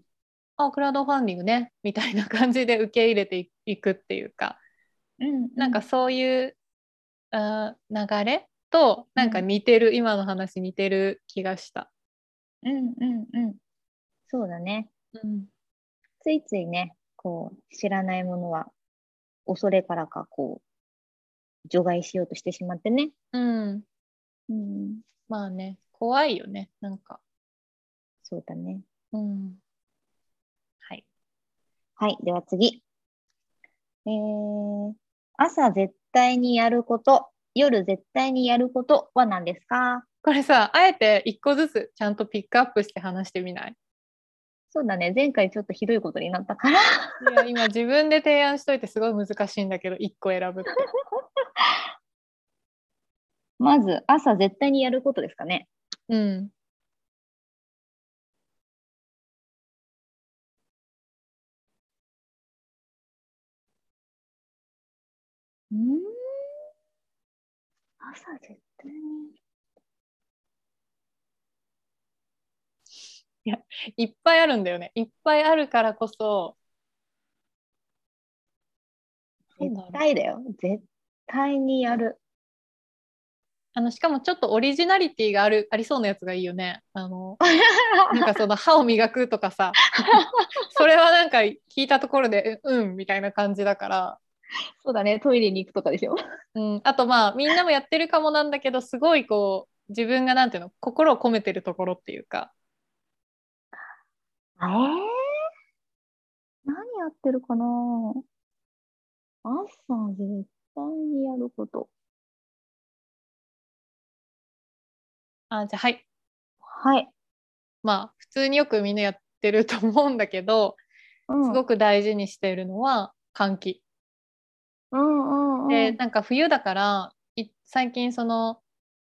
あクラウドファンディングねみたいな感じで受け入れていくっていうか、
うんうん、
なんかそういう流れとなんか似てる、今の話似てる気がした。
うんうんうん。そうだね。
うん
ついついね、こう、知らないものは、恐れからか、こう、除外しようとしてしまってね。
うん、
うん、
まあね怖いよねなんか。
そうだね。
うん、はい。
はい、では次。えー、朝絶対にやること、夜絶対にやることは何ですか？
これさあえて一個ずつちゃんとピックアップして話してみない？
そうだね、前回ちょっとひどいことになったから。
いや今自分で提案しといてすごい難しいんだけど1個選ぶって。
まず、朝絶対にやることですかね。
うん。
うん朝絶対に。
いっぱいあるんだよね。いっぱいあるからこそ。
絶
う
対だよ。絶対にやる。
あのしかもちょっとオリジナリティがあるありそうなやつがいいよね。あの なんかその歯を磨くとかさ それはなんか聞いたところでううんみたいな感じだから、
そうだね、トイレに行くとかでしょ。
うん、あとまあみんなもやってるかもなんだけどすごいこう自分がなんていうの心を込めてるところっていうか
えー、何やってるかな？朝絶対にやること。
あじゃあはい
はい。
まあ普通によくみんなやってると思うんだけど
うん、
すごく大事にしているのは換気。
うんうんうん。
でなんか冬だからい最近その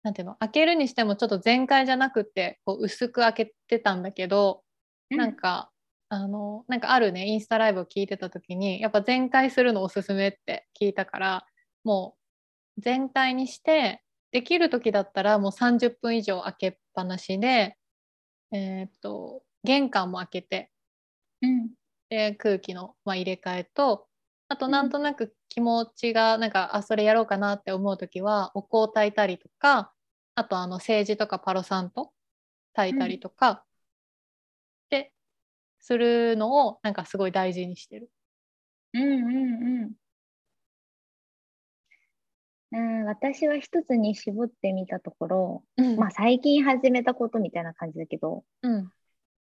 なんていうの開けるにしてもちょっと全開じゃなくてこう薄く開けてたんだけど、なんかあのなんかあるねインスタライブを聞いてた時にやっぱ全開するのおすすめって聞いたからもう全開にしてできる時だったらもう30分以上開けっぱなしで、えーっと玄関も開けて
うん。
で空気の、まあ、入れ替えとあとなんとなく気持ちがなんか、あそれやろうかなって思う時はお香を炊いたりとかあとあのセージとかパロサント炊いたりとか、でするのをなんかすごい大事にしてる。
うんうんうん。うん、私は一つに絞ってみたところ、まあ最近始めたことみたいな感じだけど、
うん、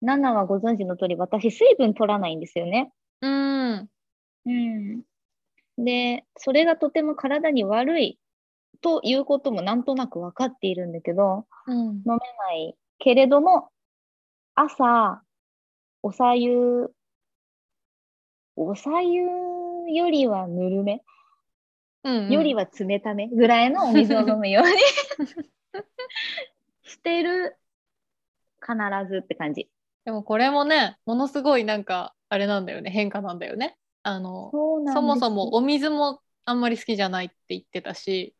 ナナはご存知の通り、私水分取らないんですよね。
うん、
うん。で、それがとても体に悪いということもなんとなく分かっているんだけど、
うん、
飲めないけれども、朝、おさゆ、おさゆよりはぬるめ、
うん、
よりは冷ためぐらいのお水を飲むように してる、必ずって感じ。
でもこれもねものすごいなんかあれなんだよね変化なんだよね。あの
そ
もそもお水もあんまり好きじゃないって言ってたし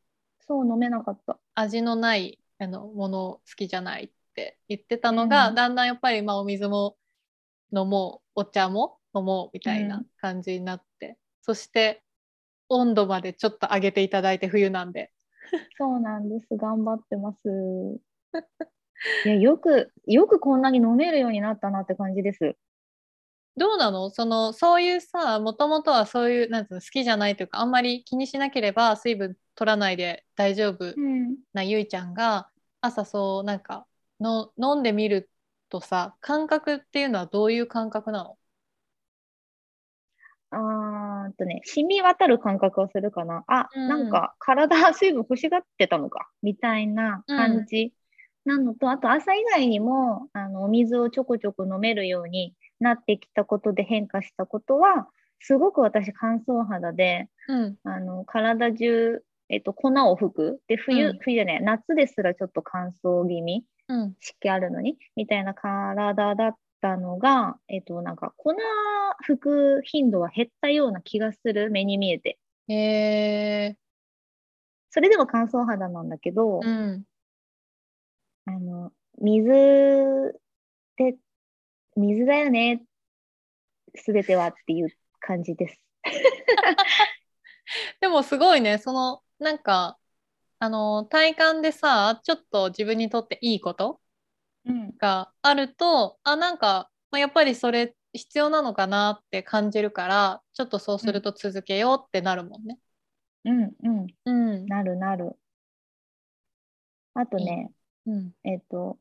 そう飲めなかった。
味のないあのもの好きじゃないって言ってたのが、
うん
だんだんやっぱりまあお水も飲もうお茶も飲もうみたいな感じになって、そして温度までちょっと上げていただいて冬なんで
そうなんです。頑張ってます。いや、よく、よくこんなに飲めるようになったなって感じです。
どうなの？そのそういうさもともとはそういうなんつうの好きじゃないというかあんまり気にしなければ水分取らないで大丈夫
うん。
なゆいちゃんが朝そうなんかの飲んでみるとさ感覚っていうのはどういう感覚なの？
あーっとね、染み渡る感覚はするかな。あ、
うん。
なんか体水分欲しがってたのか、みたいな感じ。なのと、あと朝以外にも、あの、お水をちょこちょこ飲めるようになってきたことで変化したことは、すごく私乾燥肌で、
うん。
あの、体中、えっと、粉を吹く。で、冬、
うん。
冬じゃない、夏ですらちょっと乾燥気味。
うん。
湿気あるのに、みたいな体だったのが、えっと、なんか粉吹く頻度は減ったような気がする、目に見えて。
へえ
それでも乾燥肌なんだけど、
うん。
あの、水で、水だよね、すべてはっていう感じです。
でもすごいね。そのなんかあの体感でさちょっと自分にとっていいこと
うん。
があるとあなんか、まあ、やっぱりそれ必要なのかなって感じるからちょっとそうすると続けようってなるもんね。
うん、うん。
うん
なるなる。あとね、
うん
えっと、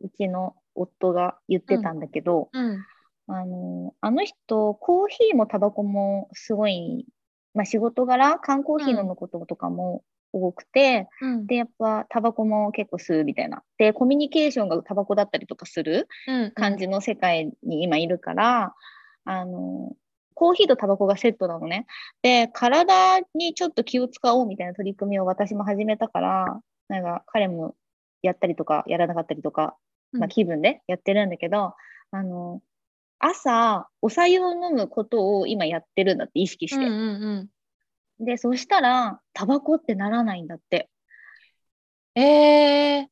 うちの夫が言ってたんだけど、
うん
あの、あの人、コーヒーもタバコもすごい、まあ仕事柄、缶コーヒー飲むこととかも多くて、
うん
で、やっぱタバコも結構吸うみたいな。で、コミュニケーションがタバコだったりとかする
うん
感じの世界に今いるから、あの、コーヒーとタバコがセットなのね。で、体にちょっと気を使おうみたいな取り組みを私も始めたから、なんか彼もやったりとかやらなかったりとか、まあ、気分でやってるんだけど、あの、朝、お茶湯を飲むことを今やってるんだって意識して。
うんうん
で、そしたら、タバコってならないんだって。
うん、え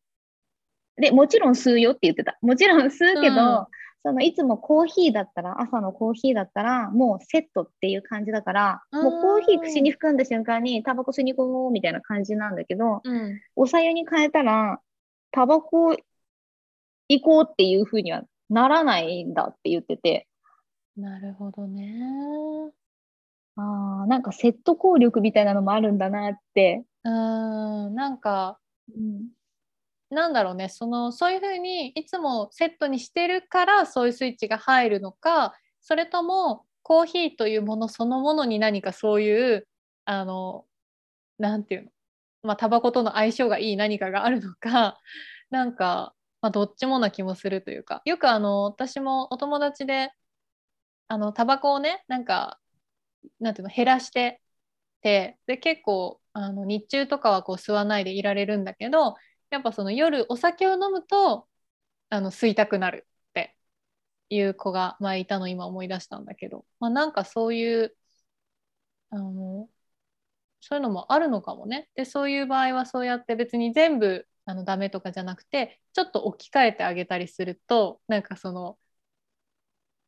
ー、
で、もちろん吸うよって言ってた。もちろん吸うけど、
うん
そのいつもコーヒーだったら、朝のコーヒーだったら、もうセットっていう感じだから、
うん
もうコーヒー口に含んだ瞬間にタバコ吸いに行こうみたいな感じなんだけど、
うん、
お茶湯に変えたら、タバコ行こうっていうふうにはならないんだって言ってて、
なるほどね。
ああ、なんかセット効力みたいなのもあるんだなって。
うんなんか
うん、
なんだろうね。そのそういうふうにいつもセットにしてるからそういうスイッチが入るのかそれともコーヒーというものそのものに何かそういうあのなんていうの？まあタバコとの相性がいい何かがあるのか なんか、まあ、どっちもな気もするというか。よくあの私もお友達であのタバコをねなんかなんていうの減らしててで結構あの日中とかはこう吸わないでいられるんだけどやっぱその夜お酒を飲むとあの吸いたくなるっていう子が前いたの今思い出したんだけど、まあ、なんかそういうあのそういうのもあるのかもね。でそういう場合はそうやって別に全部あのダメとかじゃなくてちょっと置き換えてあげたりするとなんかその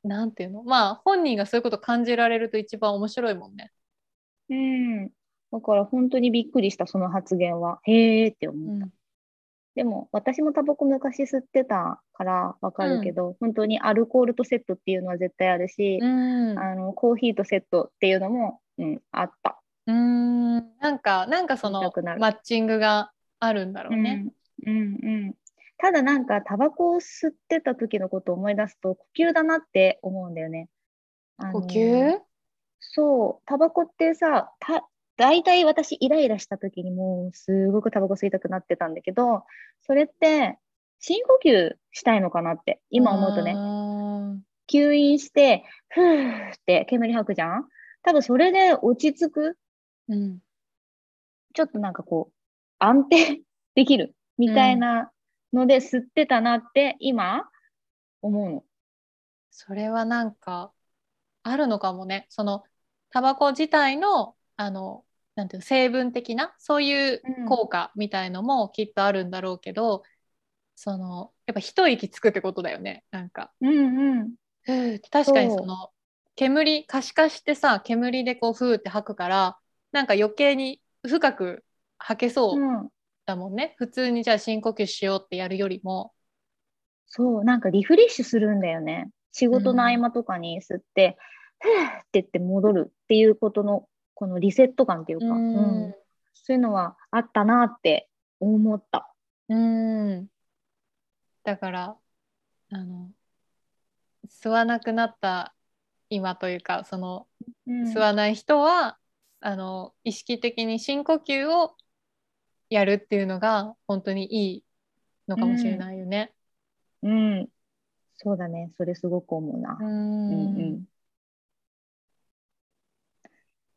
なんていうの？まあ本人がそういうこと感じられると一番面白いもんね。
うん。だから本当にびっくりした、その発言は。へーって思った。
うん
でも、私もタバコ昔吸ってたからわかるけど、本当にアルコールとセットっていうのは絶対あるし、
うん
あの、コーヒーとセットっていうのも、うん、あった。
うーんなんかなんかそのマッチングがあるんだろうね。
うん、うん、うん。ただなんか、タバコを吸ってた時のことを思い出すと、呼吸だなって思うんだよね。
呼吸？
そう、タバコってさ、た、大体私イライラした時にもうすごくタバコ吸いたくなってたんだけど、それって深呼吸したいのかなって今思うとね、
ね。
吸引して、ふーって煙吐くじゃん？多分それで落ち着く、
うん、
ちょっとなんかこう、安定できるみたいなので吸ってたなって今思うの。
それはなんかあるのかもね。そのタバコ自体のあのなんていうの成分的なそういう効果みたいのもきっとあるんだろうけど、そのやっぱ一息つくってことだよねなんか。
うんうん。
確かにその煙可視化してさ煙でこうふーって吐くからなんか余計に深く吐けそう
うん。
だもんね、普通にじゃあ深呼吸しようってやるよりも。
そう、なんかリフレッシュするんだよね。仕事の合間とかに吸って、ふーって言って戻るっていうことの、このリセット感っていうか、
うん。
うん。そういうのはあったなって思った。
うん。だからあの吸わなくなった今というかその
うん。
吸わない人は、あの意識的に深呼吸をやるっていうのが本当にいいのかもしれないよね。
うん。そうだね。それすごく思うな。
うん
うんうん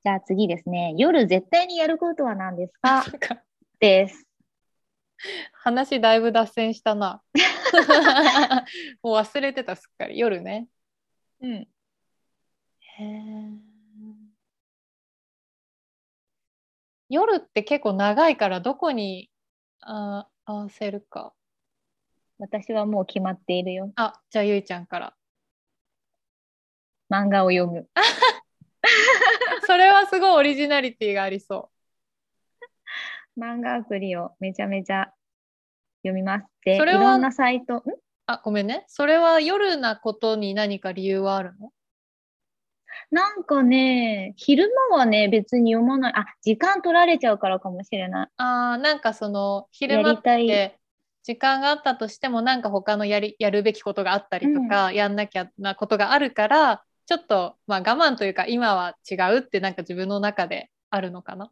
じゃあ次ですね。夜絶対にやることは何ですか？です。
話だいぶ脱線したな。もう忘れてたすっかり夜ね。
うん。
へえ。夜って結構長いからどこにあ合わせるか。
私はもう決まっているよ。
あじゃあゆいちゃんから。
漫画を読む。
それはすごいオリジナリティがありそ
漫画アプリをめちゃめちゃ読みます。で、
それはい
ろんなサイト。
あごめんね。それは夜なことに何か理由はあるの？
なんかね、昼間はね、別に読まない。あ、時間取られちゃうからかもしれない。
あーなんかその昼間って時間があったとしてもなんか他のやりやるべきことがあったりとか、やんなきゃなことがあるからちょっと、まあ、我慢というか今は違うってなんか自分の中であるのかな。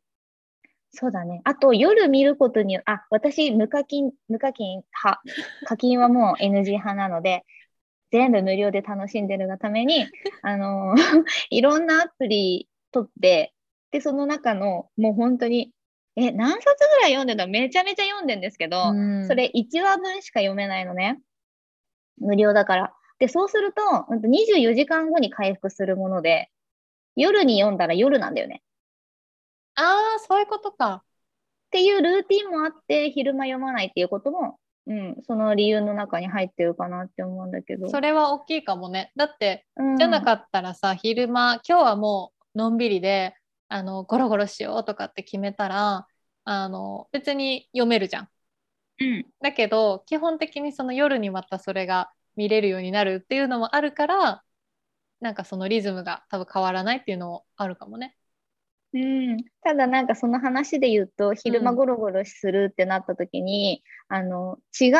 そうだね。あと、夜見ることに、あ、私、無課金、無課金派。課金はもう NG 派なので、全部無料で楽しんでるがために、あのー いろんなアプリ取って、で、その中の、もう本当に、え、何冊ぐらい読んでためちゃめちゃ読んでんですけど、
うん
それ1話分しか読めないのね。無料だから。で、そうすると24時間後に回復するもので、夜に読んだら夜なんだよね。
ああそういうことか。
っていうルーティンもあって、昼間読まないっていうことも、うん、その理由の中に入ってるかなって思うんだけど。
それは大きいかもね。だって
うん、
じゃなかったらさ、昼間今日はもうのんびりであのゴロゴロしようとかって決めたらあの別に読めるじゃん。
うん、
だけど基本的にその夜にまたそれが見れるようになるっていうのもあるからなんかそのリズムが多分変わらないっていうのもあるかもね。
うん、ただなんかその話で言うと、昼間ゴロゴロするってなった時に、あの、違う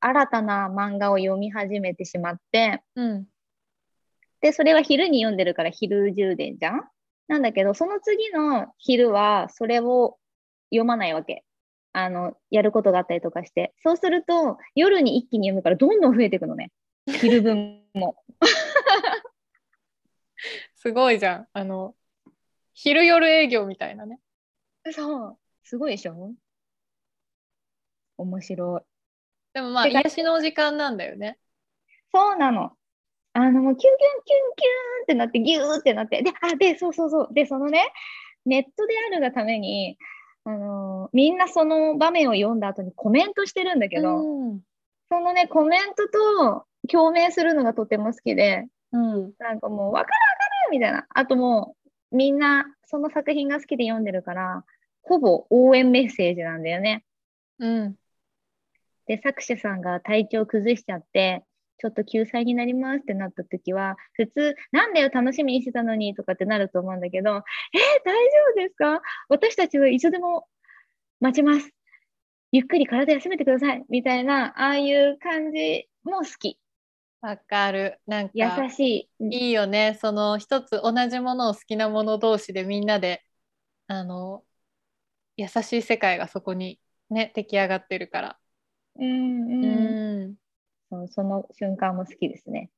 新たな漫画を読み始めてしまって、
うん
で、それは昼に読んでるから昼充電じゃん？なんだけど、その次の昼はそれを読まないわけ。あの、やることがあったりとかして。そうすると、夜に一気に読むからどんどん増えていくのね。昼分も。
すごいじゃん。あの昼夜営業みたいなね。
そう。すごいでしょ？面白い。
でもまあ癒しの時間なんだよね。
そうなの。あの、もうキュンキュンキュンキュンってなって、ギューってなって。で、あ、で、そうそうそう。で、そのね、ネットであるがために、あのみんなその場面を読んだ後にコメントしてるんだけど、
うん
そのね、コメントと共鳴するのがとても好きで、
うん
なんかもう、わかるわかるみたいな。あともう、みんなその作品が好きで読んでるから、ほぼ応援メッセージなんだよね。
うん
で、作者さんが体調崩しちゃって、ちょっと救済になりますってなった時は、普通、なんだよ、楽しみにしてたのにとかってなると思うんだけど、えー、大丈夫ですか？私たちはいつでも待ちます。ゆっくり体休めてください。みたいな、ああいう感じも好き。
わかる。なんか
優しい。
いいよね。その一つ同じものを好きなもの同士でみんなであの優しい世界がそこにね出来上がってるから。
うんうん
うん
その瞬間も好きですね。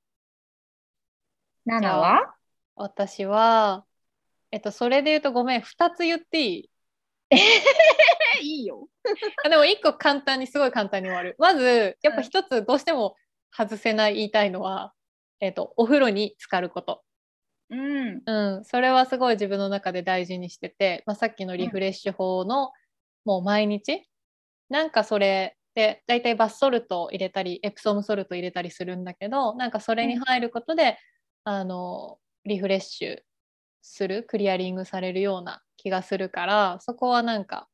ナ
じゃあ
ナは？
私はえっとそれで言うとごめん2つ言っていい？
いいよ。
あでも1個簡単にすごい簡単に終わる。まずやっぱ1つどうしても外せない言いたいのは、えっとお風呂に浸かること。
うん。
うん、それはすごい自分の中で大事にしてて、まあ、さっきのリフレッシュ法の、もう毎日？なんかそれで大体バスソルトを入れたりエプソムソルト入れたりするんだけどなんかそれに入ることで、あのリフレッシュするクリアリングされるような気がするからそこはなんか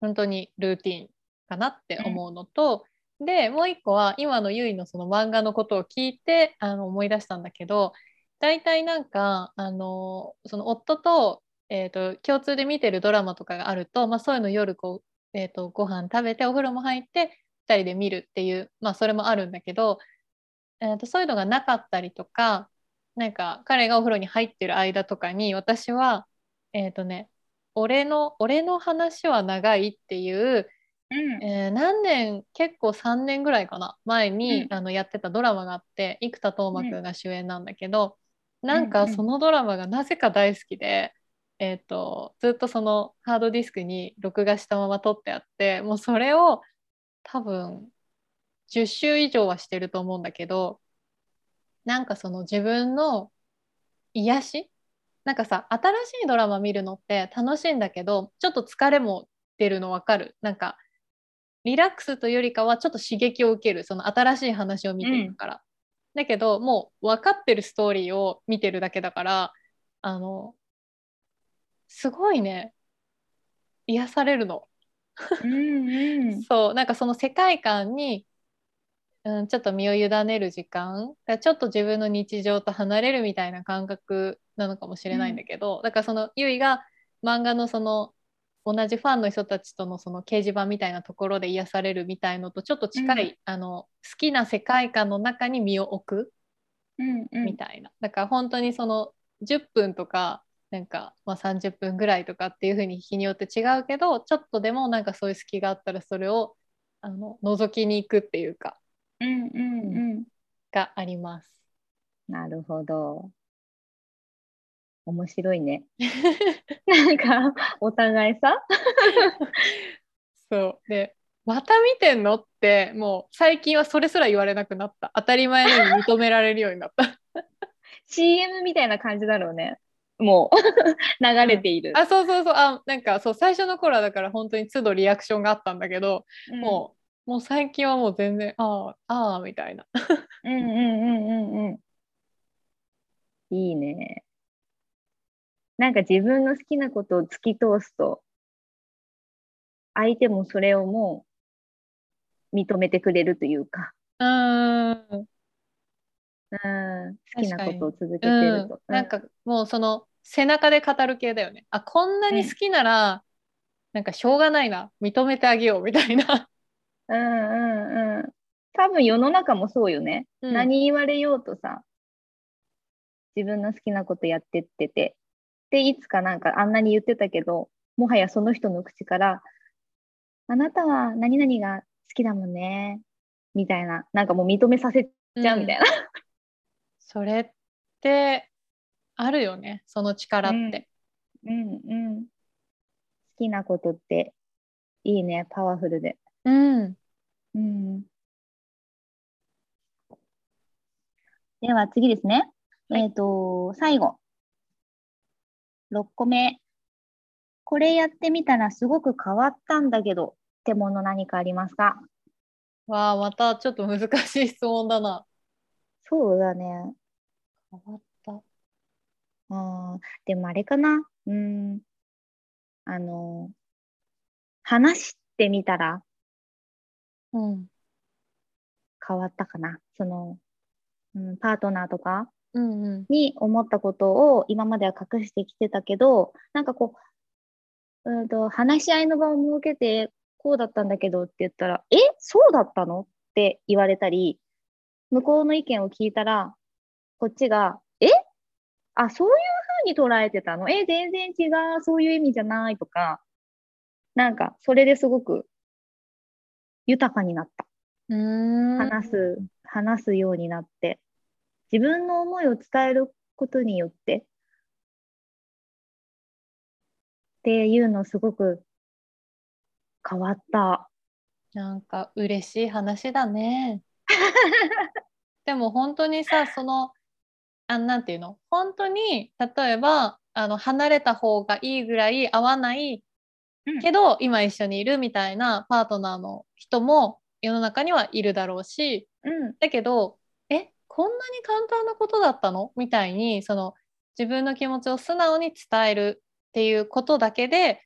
本当にルーティンかなって思うのと、でもう一個は今のゆいのその漫画のことを聞いてあの思い出したんだけど大体なんかあのその夫と,、えー、と共通で見てるドラマとかがあると、まあ、そういうの夜こう、えー、とご飯食べてお風呂も入って2人で見るっていう、まあ、それもあるんだけど、えー、とそういうのがなかったりとかなんか彼がお風呂に入ってる間とかに私はえっ、とね俺の俺の話は長いっていう
うん。
えー何年結構3年ぐらいかな。前に、
うん。
あのやってたドラマがあって生田斗真君が主演なんだけど、なん
うん。うん
かそのドラマがなぜか大好きで、えー、とずっとそのハードディスクに録画したまま撮ってあってもうそれを多分10週以上はしてると思うんだけどなんかその自分の癒し？なんかさ新しいドラマ見るのって楽しいんだけどちょっと疲れも出るの分かる。なんかリラックスというよりかはちょっと刺激を受けるその新しい話を見ていくから、だけどもう分かってるストーリーを見てるだけだからあのすごいね癒されるの
うんうん。
そうなんかその世界観に、うん、ちょっと身を委ねる時間ちょっと自分の日常と離れるみたいな感覚なのかもしれないんだけど、だからそのゆいが漫画のその同じファンの人たちとのその掲示板みたいなところで癒されるみたいのとちょっと近い、あの好きな世界観の中に身を置く
うんうん。
みたいな、だから本当にその10分とかなんか、まあ、30分ぐらいとかっていう風に日によって違うけどちょっとでもなんかそういう隙があったらそれをあの覗きに行くっていうか
うんうんうん。
があります。
なるほど。面白いね。なんか、お互いさ。
そうでまた見てんのってもう最近はそれすら言われなくなった当たり前のように認められるようになった。
CM みたいな感じだろうね。もう、流れている。
あそうそうそうあなんかそう最初の頃はだから本当に都度リアクションがあったんだけど、
うん
もうもう最近はもう全然ああああみたいな。
うんうんうんうんうん。いいね。なんか自分の好きなことを突き通すと、相手もそれをもう認めてくれるというか、
うーん
うん、好きなことを続けて
うん
ると。、
なんかもうその背中で語る系だよね。あこんなに好きなら、なんかしょうがないな認めてあげようみたいな。
うんうんうん。多分世の中もそうよね。
うん
何言われようとさ、自分の好きなことやってってて、で、いつかなんかあんなに言ってたけど、もはやその人の口から、あなたは何々が好きだもんね、みたいな、なんかもう認めさせちゃうみたいな。
それってあるよねその力って。
うんうん。好きなことっていいね、パワフルで。
うん、
うん。では次ですね。
はい
えっ、と、最後。6個目。これやってみたらすごく変わったんだけどってもの何かありますか？
わあまたちょっと難しい質問だな。
そうだね。
変わった。
あーでもあれかな？うん。あの、話してみたら
うん
変わったかな？その、うん、パートナーとかに思ったことを今までは隠してきてたけど、なんかこう、うんと、話し合いの場を設けて、こうだったんだけどって言ったら、え、そうだったの？って言われたり、向こうの意見を聞いたら、こっちが、え？あ、そういうふうに捉えてたの？え、全然違う、そういう意味じゃないとか、なんか、それですごく豊かになった。話す、話すようになって、自分の思いを伝えることによって、っていうのすごく変わった。
なんか嬉しい話だね。でも本当にさそのあなんていうの？本当に例えばあの離れた方がいいぐらい合わないけど、今一緒にいるみたいなパートナーの人も世の中にはいるだろうし、
うん
だけどえこんなに簡単なことだったの？みたいにその自分の気持ちを素直に伝えるっていうことだけで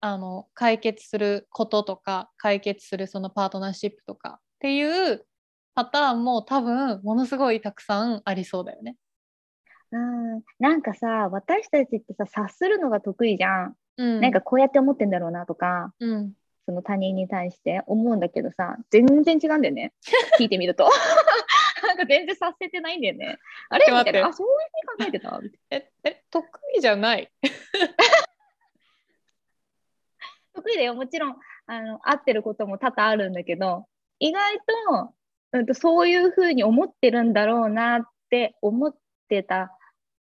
あの解決することとか解決するそのパートナーシップとかっていうパターンも多分ものすごいたくさんありそうだよね。
うん、なんかさ、私たちってさ、察するのが得意じゃん。
うん、
なんかこうやって思ってんだろうなとか、
うん、
その他人に対して思うんだけどさ、全然違うんだよね。聞いてみると。なんか全然察せてないんだよね。あれ？みたいな。あ、そういうふうに考えてた？みたい
ええ得意じゃない
な 得意だよ。もちろん、あの、合ってることも多々あるんだけど、意外と、うんと、そういうふうに思ってるんだろうなって思ってた。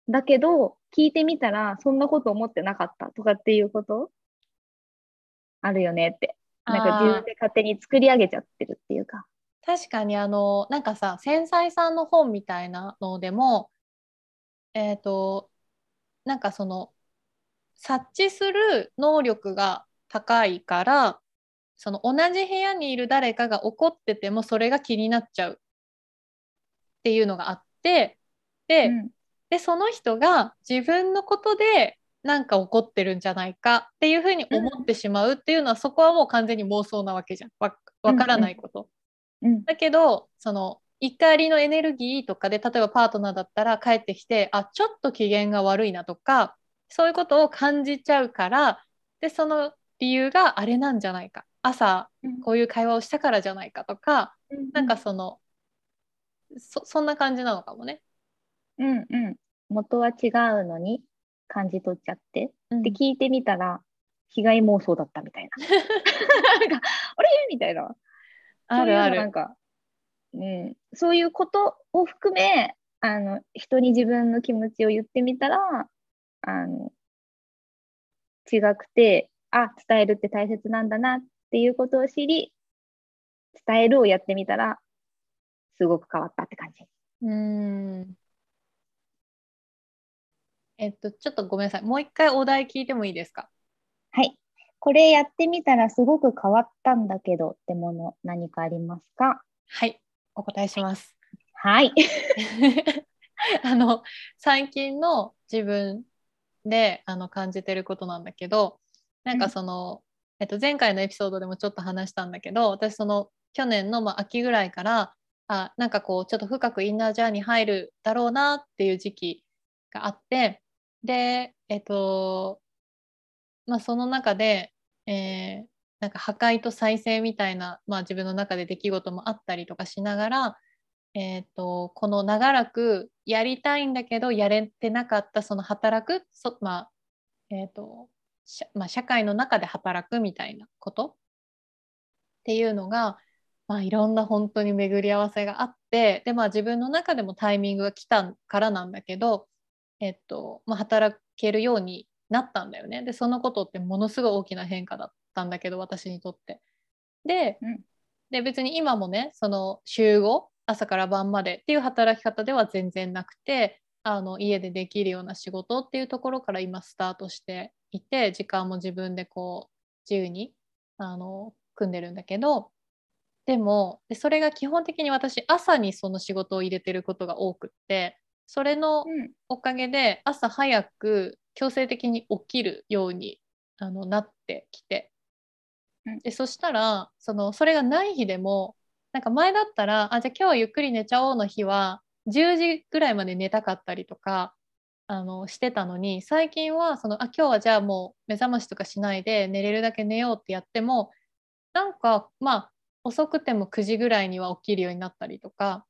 だけど、聞いてみたら、そんなこと思ってなかったとかっていうこと？あるよねって。なんか自分で勝手に作り上げちゃってるっていうか。
確かにあのなんかさ繊細さんの本みたいなのでもえっ、となんかその察知する能力が高いからその同じ部屋にいる誰かが怒っててもそれが気になっちゃうっていうのがあってで,、
うん
でその人が自分のことでなんか怒ってるんじゃないかっていうふうに思ってしまうっていうのは、そこはもう完全に妄想なわけじゃんわわからないこと。
うん
だけどその怒りのエネルギーとかで例えばパートナーだったら帰ってきてあちょっと機嫌が悪いなとかそういうことを感じちゃうからでその理由があれなんじゃないか朝
うん
こういう会話をしたからじゃないかとかなんかそのそそんな感じなのかもね。
うんうん。元は違うのに感じ取っちゃって。
うん
で、聞いてみたら、被害妄想だったみたいな。なんか、あれ？みたいな。
あるある
なん。か、うん、そういうことを含め、あの、人に自分の気持ちを言ってみたら、あの、違くて、あ、伝えるって大切なんだなっていうことを知り、伝えるをやってみたら、すごく変わったって感じ。
うーんえっとちょっとごめんなさいもう一回お題聞いてもいいですか？
はい。これやってみたらすごく変わったんだけどってもの何かありますか？
はいお答えします。
はい。
あの最近の自分であの感じてることなんだけどなんかその、えっと、前回のエピソードでもちょっと話したんだけど私その去年のまあ秋ぐらいからあなんかこうちょっと深くインナージャーに入るだろうなっていう時期があってでえっとまあその中で、えーなんか破壊と再生みたいな、まあ、自分の中で出来事もあったりとかしながらえー、とこの長らくやりたいんだけどやれてなかったその働くそ、まあえーとまあ、社会の中で働くみたいなこと？っていうのが、まあ、いろんな本当に巡り合わせがあってで、まあ、自分の中でもタイミングが来たからなんだけど、えっとまあ、働けるようになったんだよね。でそのことってものすごい大きな変化だったんだけど私にとって。で,、
うん
で別に今もねその週5朝から晩までっていう働き方では全然なくてあの家でできるような仕事っていうところから今スタートしていて時間も自分でこう自由にあの組んでるんだけどでもでそれが基本的に私朝にその仕事を入れてることが多くってそれの
うん
おかげで朝早く強制的に起きるようにあのなってきて。
うん。
でそしたらそのそれがない日でもなんか前だったらあじゃあ今日はゆっくり寝ちゃおうの日は10時ぐらいまで寝たかったりとかあのしてたのに最近はそのあ今日はじゃあもう目覚ましとかしないで寝れるだけ寝ようってやってもなんかまあ遅くても9時ぐらいには起きるようになったりとか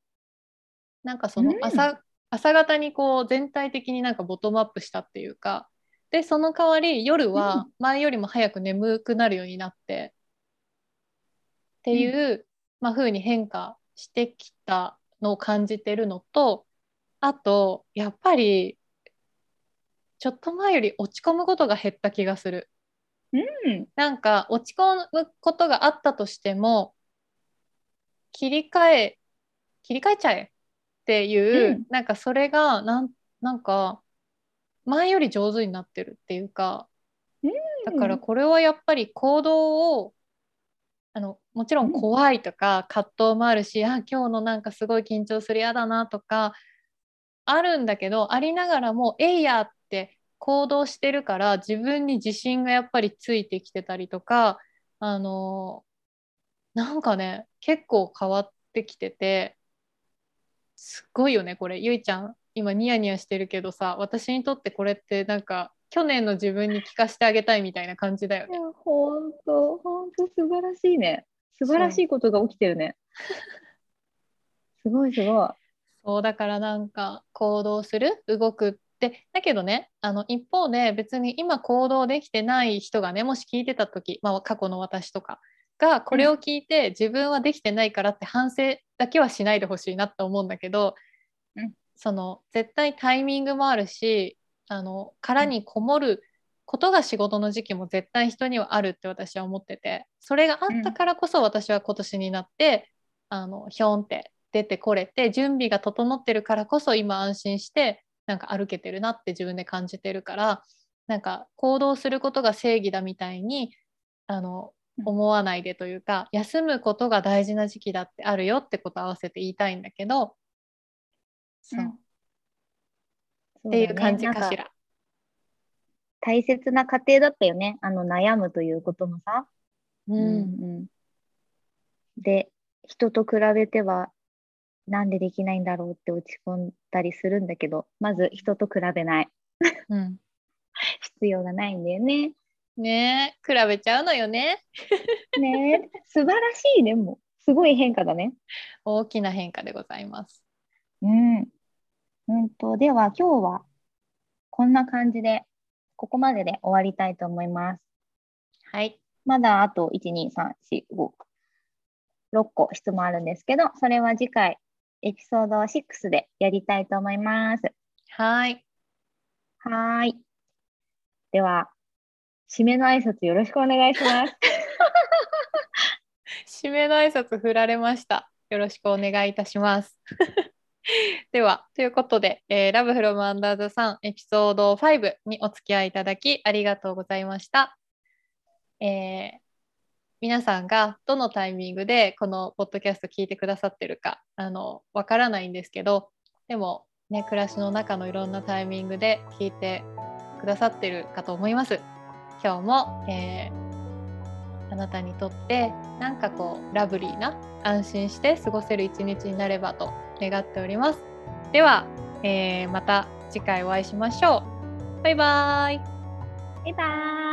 なんかその
うん
朝,、朝方にこう全体的になんかボトムアップしたっていうかでその代わり夜は前よりも早く眠くなるようになって、っていう、まあ、風に変化してきたのを感じてるのとあとやっぱりちょっと前より落ち込むことが減った気がする。
うん。
なんか落ち込むことがあったとしても切り替え切り替えちゃえっっていう、
うん
なんかそれがなんなんか前より上手になってるっていうか、
うん
だからこれはやっぱり行動をあのもちろん怖いとか葛藤もあるし、あ今日のなんかすごい緊張する嫌だなとかあるんだけどありながらも「えいや!」って行動してるから自分に自信がやっぱりついてきてたりとかあのなんかね結構変わってきててすっごいよねこれゆいちゃん今ニヤニヤしてるけどさ私にとってこれってなんか去年の自分に聞かせてあげたいみたいな感じだよね。
いや、ほんと、ほんと素晴らしいね。素晴らしいことが起きてるね。すごいすごい。
そうだからなんか行動する？動くってだけどねあの一方で別に今行動できてない人がねもし聞いてた時、まあ、過去の私とかがこれを聞いて、自分はできてないからって反省だけはしないでほしいなって思うんだけど、
うん。
その絶対タイミングもあるしあの殻にこもることが仕事の時期も絶対人にはあるって私は思っててそれがあったからこそ私は今年になって、あのひょんって出てこれて準備が整ってるからこそ今安心してなんか歩けてるなって自分で感じてるからなんか行動することが正義だみたいにあの
うん
思わないでというか休むことが大事な時期だってあるよってことを合わせて言いたいんだけどそう、
うん
っていう感じかし。
ら大切な過程だったよね。あの悩むということのさ。
うん
うんで、人と比べては、なんでできないんだろうって落ち込んだりするんだけど、まず人と比べない。
うん、
必要がないんだよね。
ねえ比べちゃうのよね
ねえ素晴らしいね、もう。すごい変化だね。
大きな変化でございます。
うん。うんと、では今日はこんな感じで、ここまでで終わりたいと思います。
はい、
まだあと1、2、3、4、5、6個質問あるんですけど、それは次回エピソード6でやりたいと思います。
はい
はーい。では、締めの挨拶よろしくお願いします。
締めの挨拶振られました。よろしくお願いいたします。では、ということで、えー、ラブフロムアンダーザさんエピソード5にお付き合いいただきありがとうございました。えー皆さんがどのタイミングでこのポッドキャスト聞いてくださってるかあのわからないんですけどでもね暮らしの中のいろんなタイミングで聞いてくださってるかと思います。今日も、えーあなたにとってなんかこうラブリーな安心して過ごせる一日になればと願っております。では、えーまた次回お会いしましょう。バイバーイ。
バイバーイ。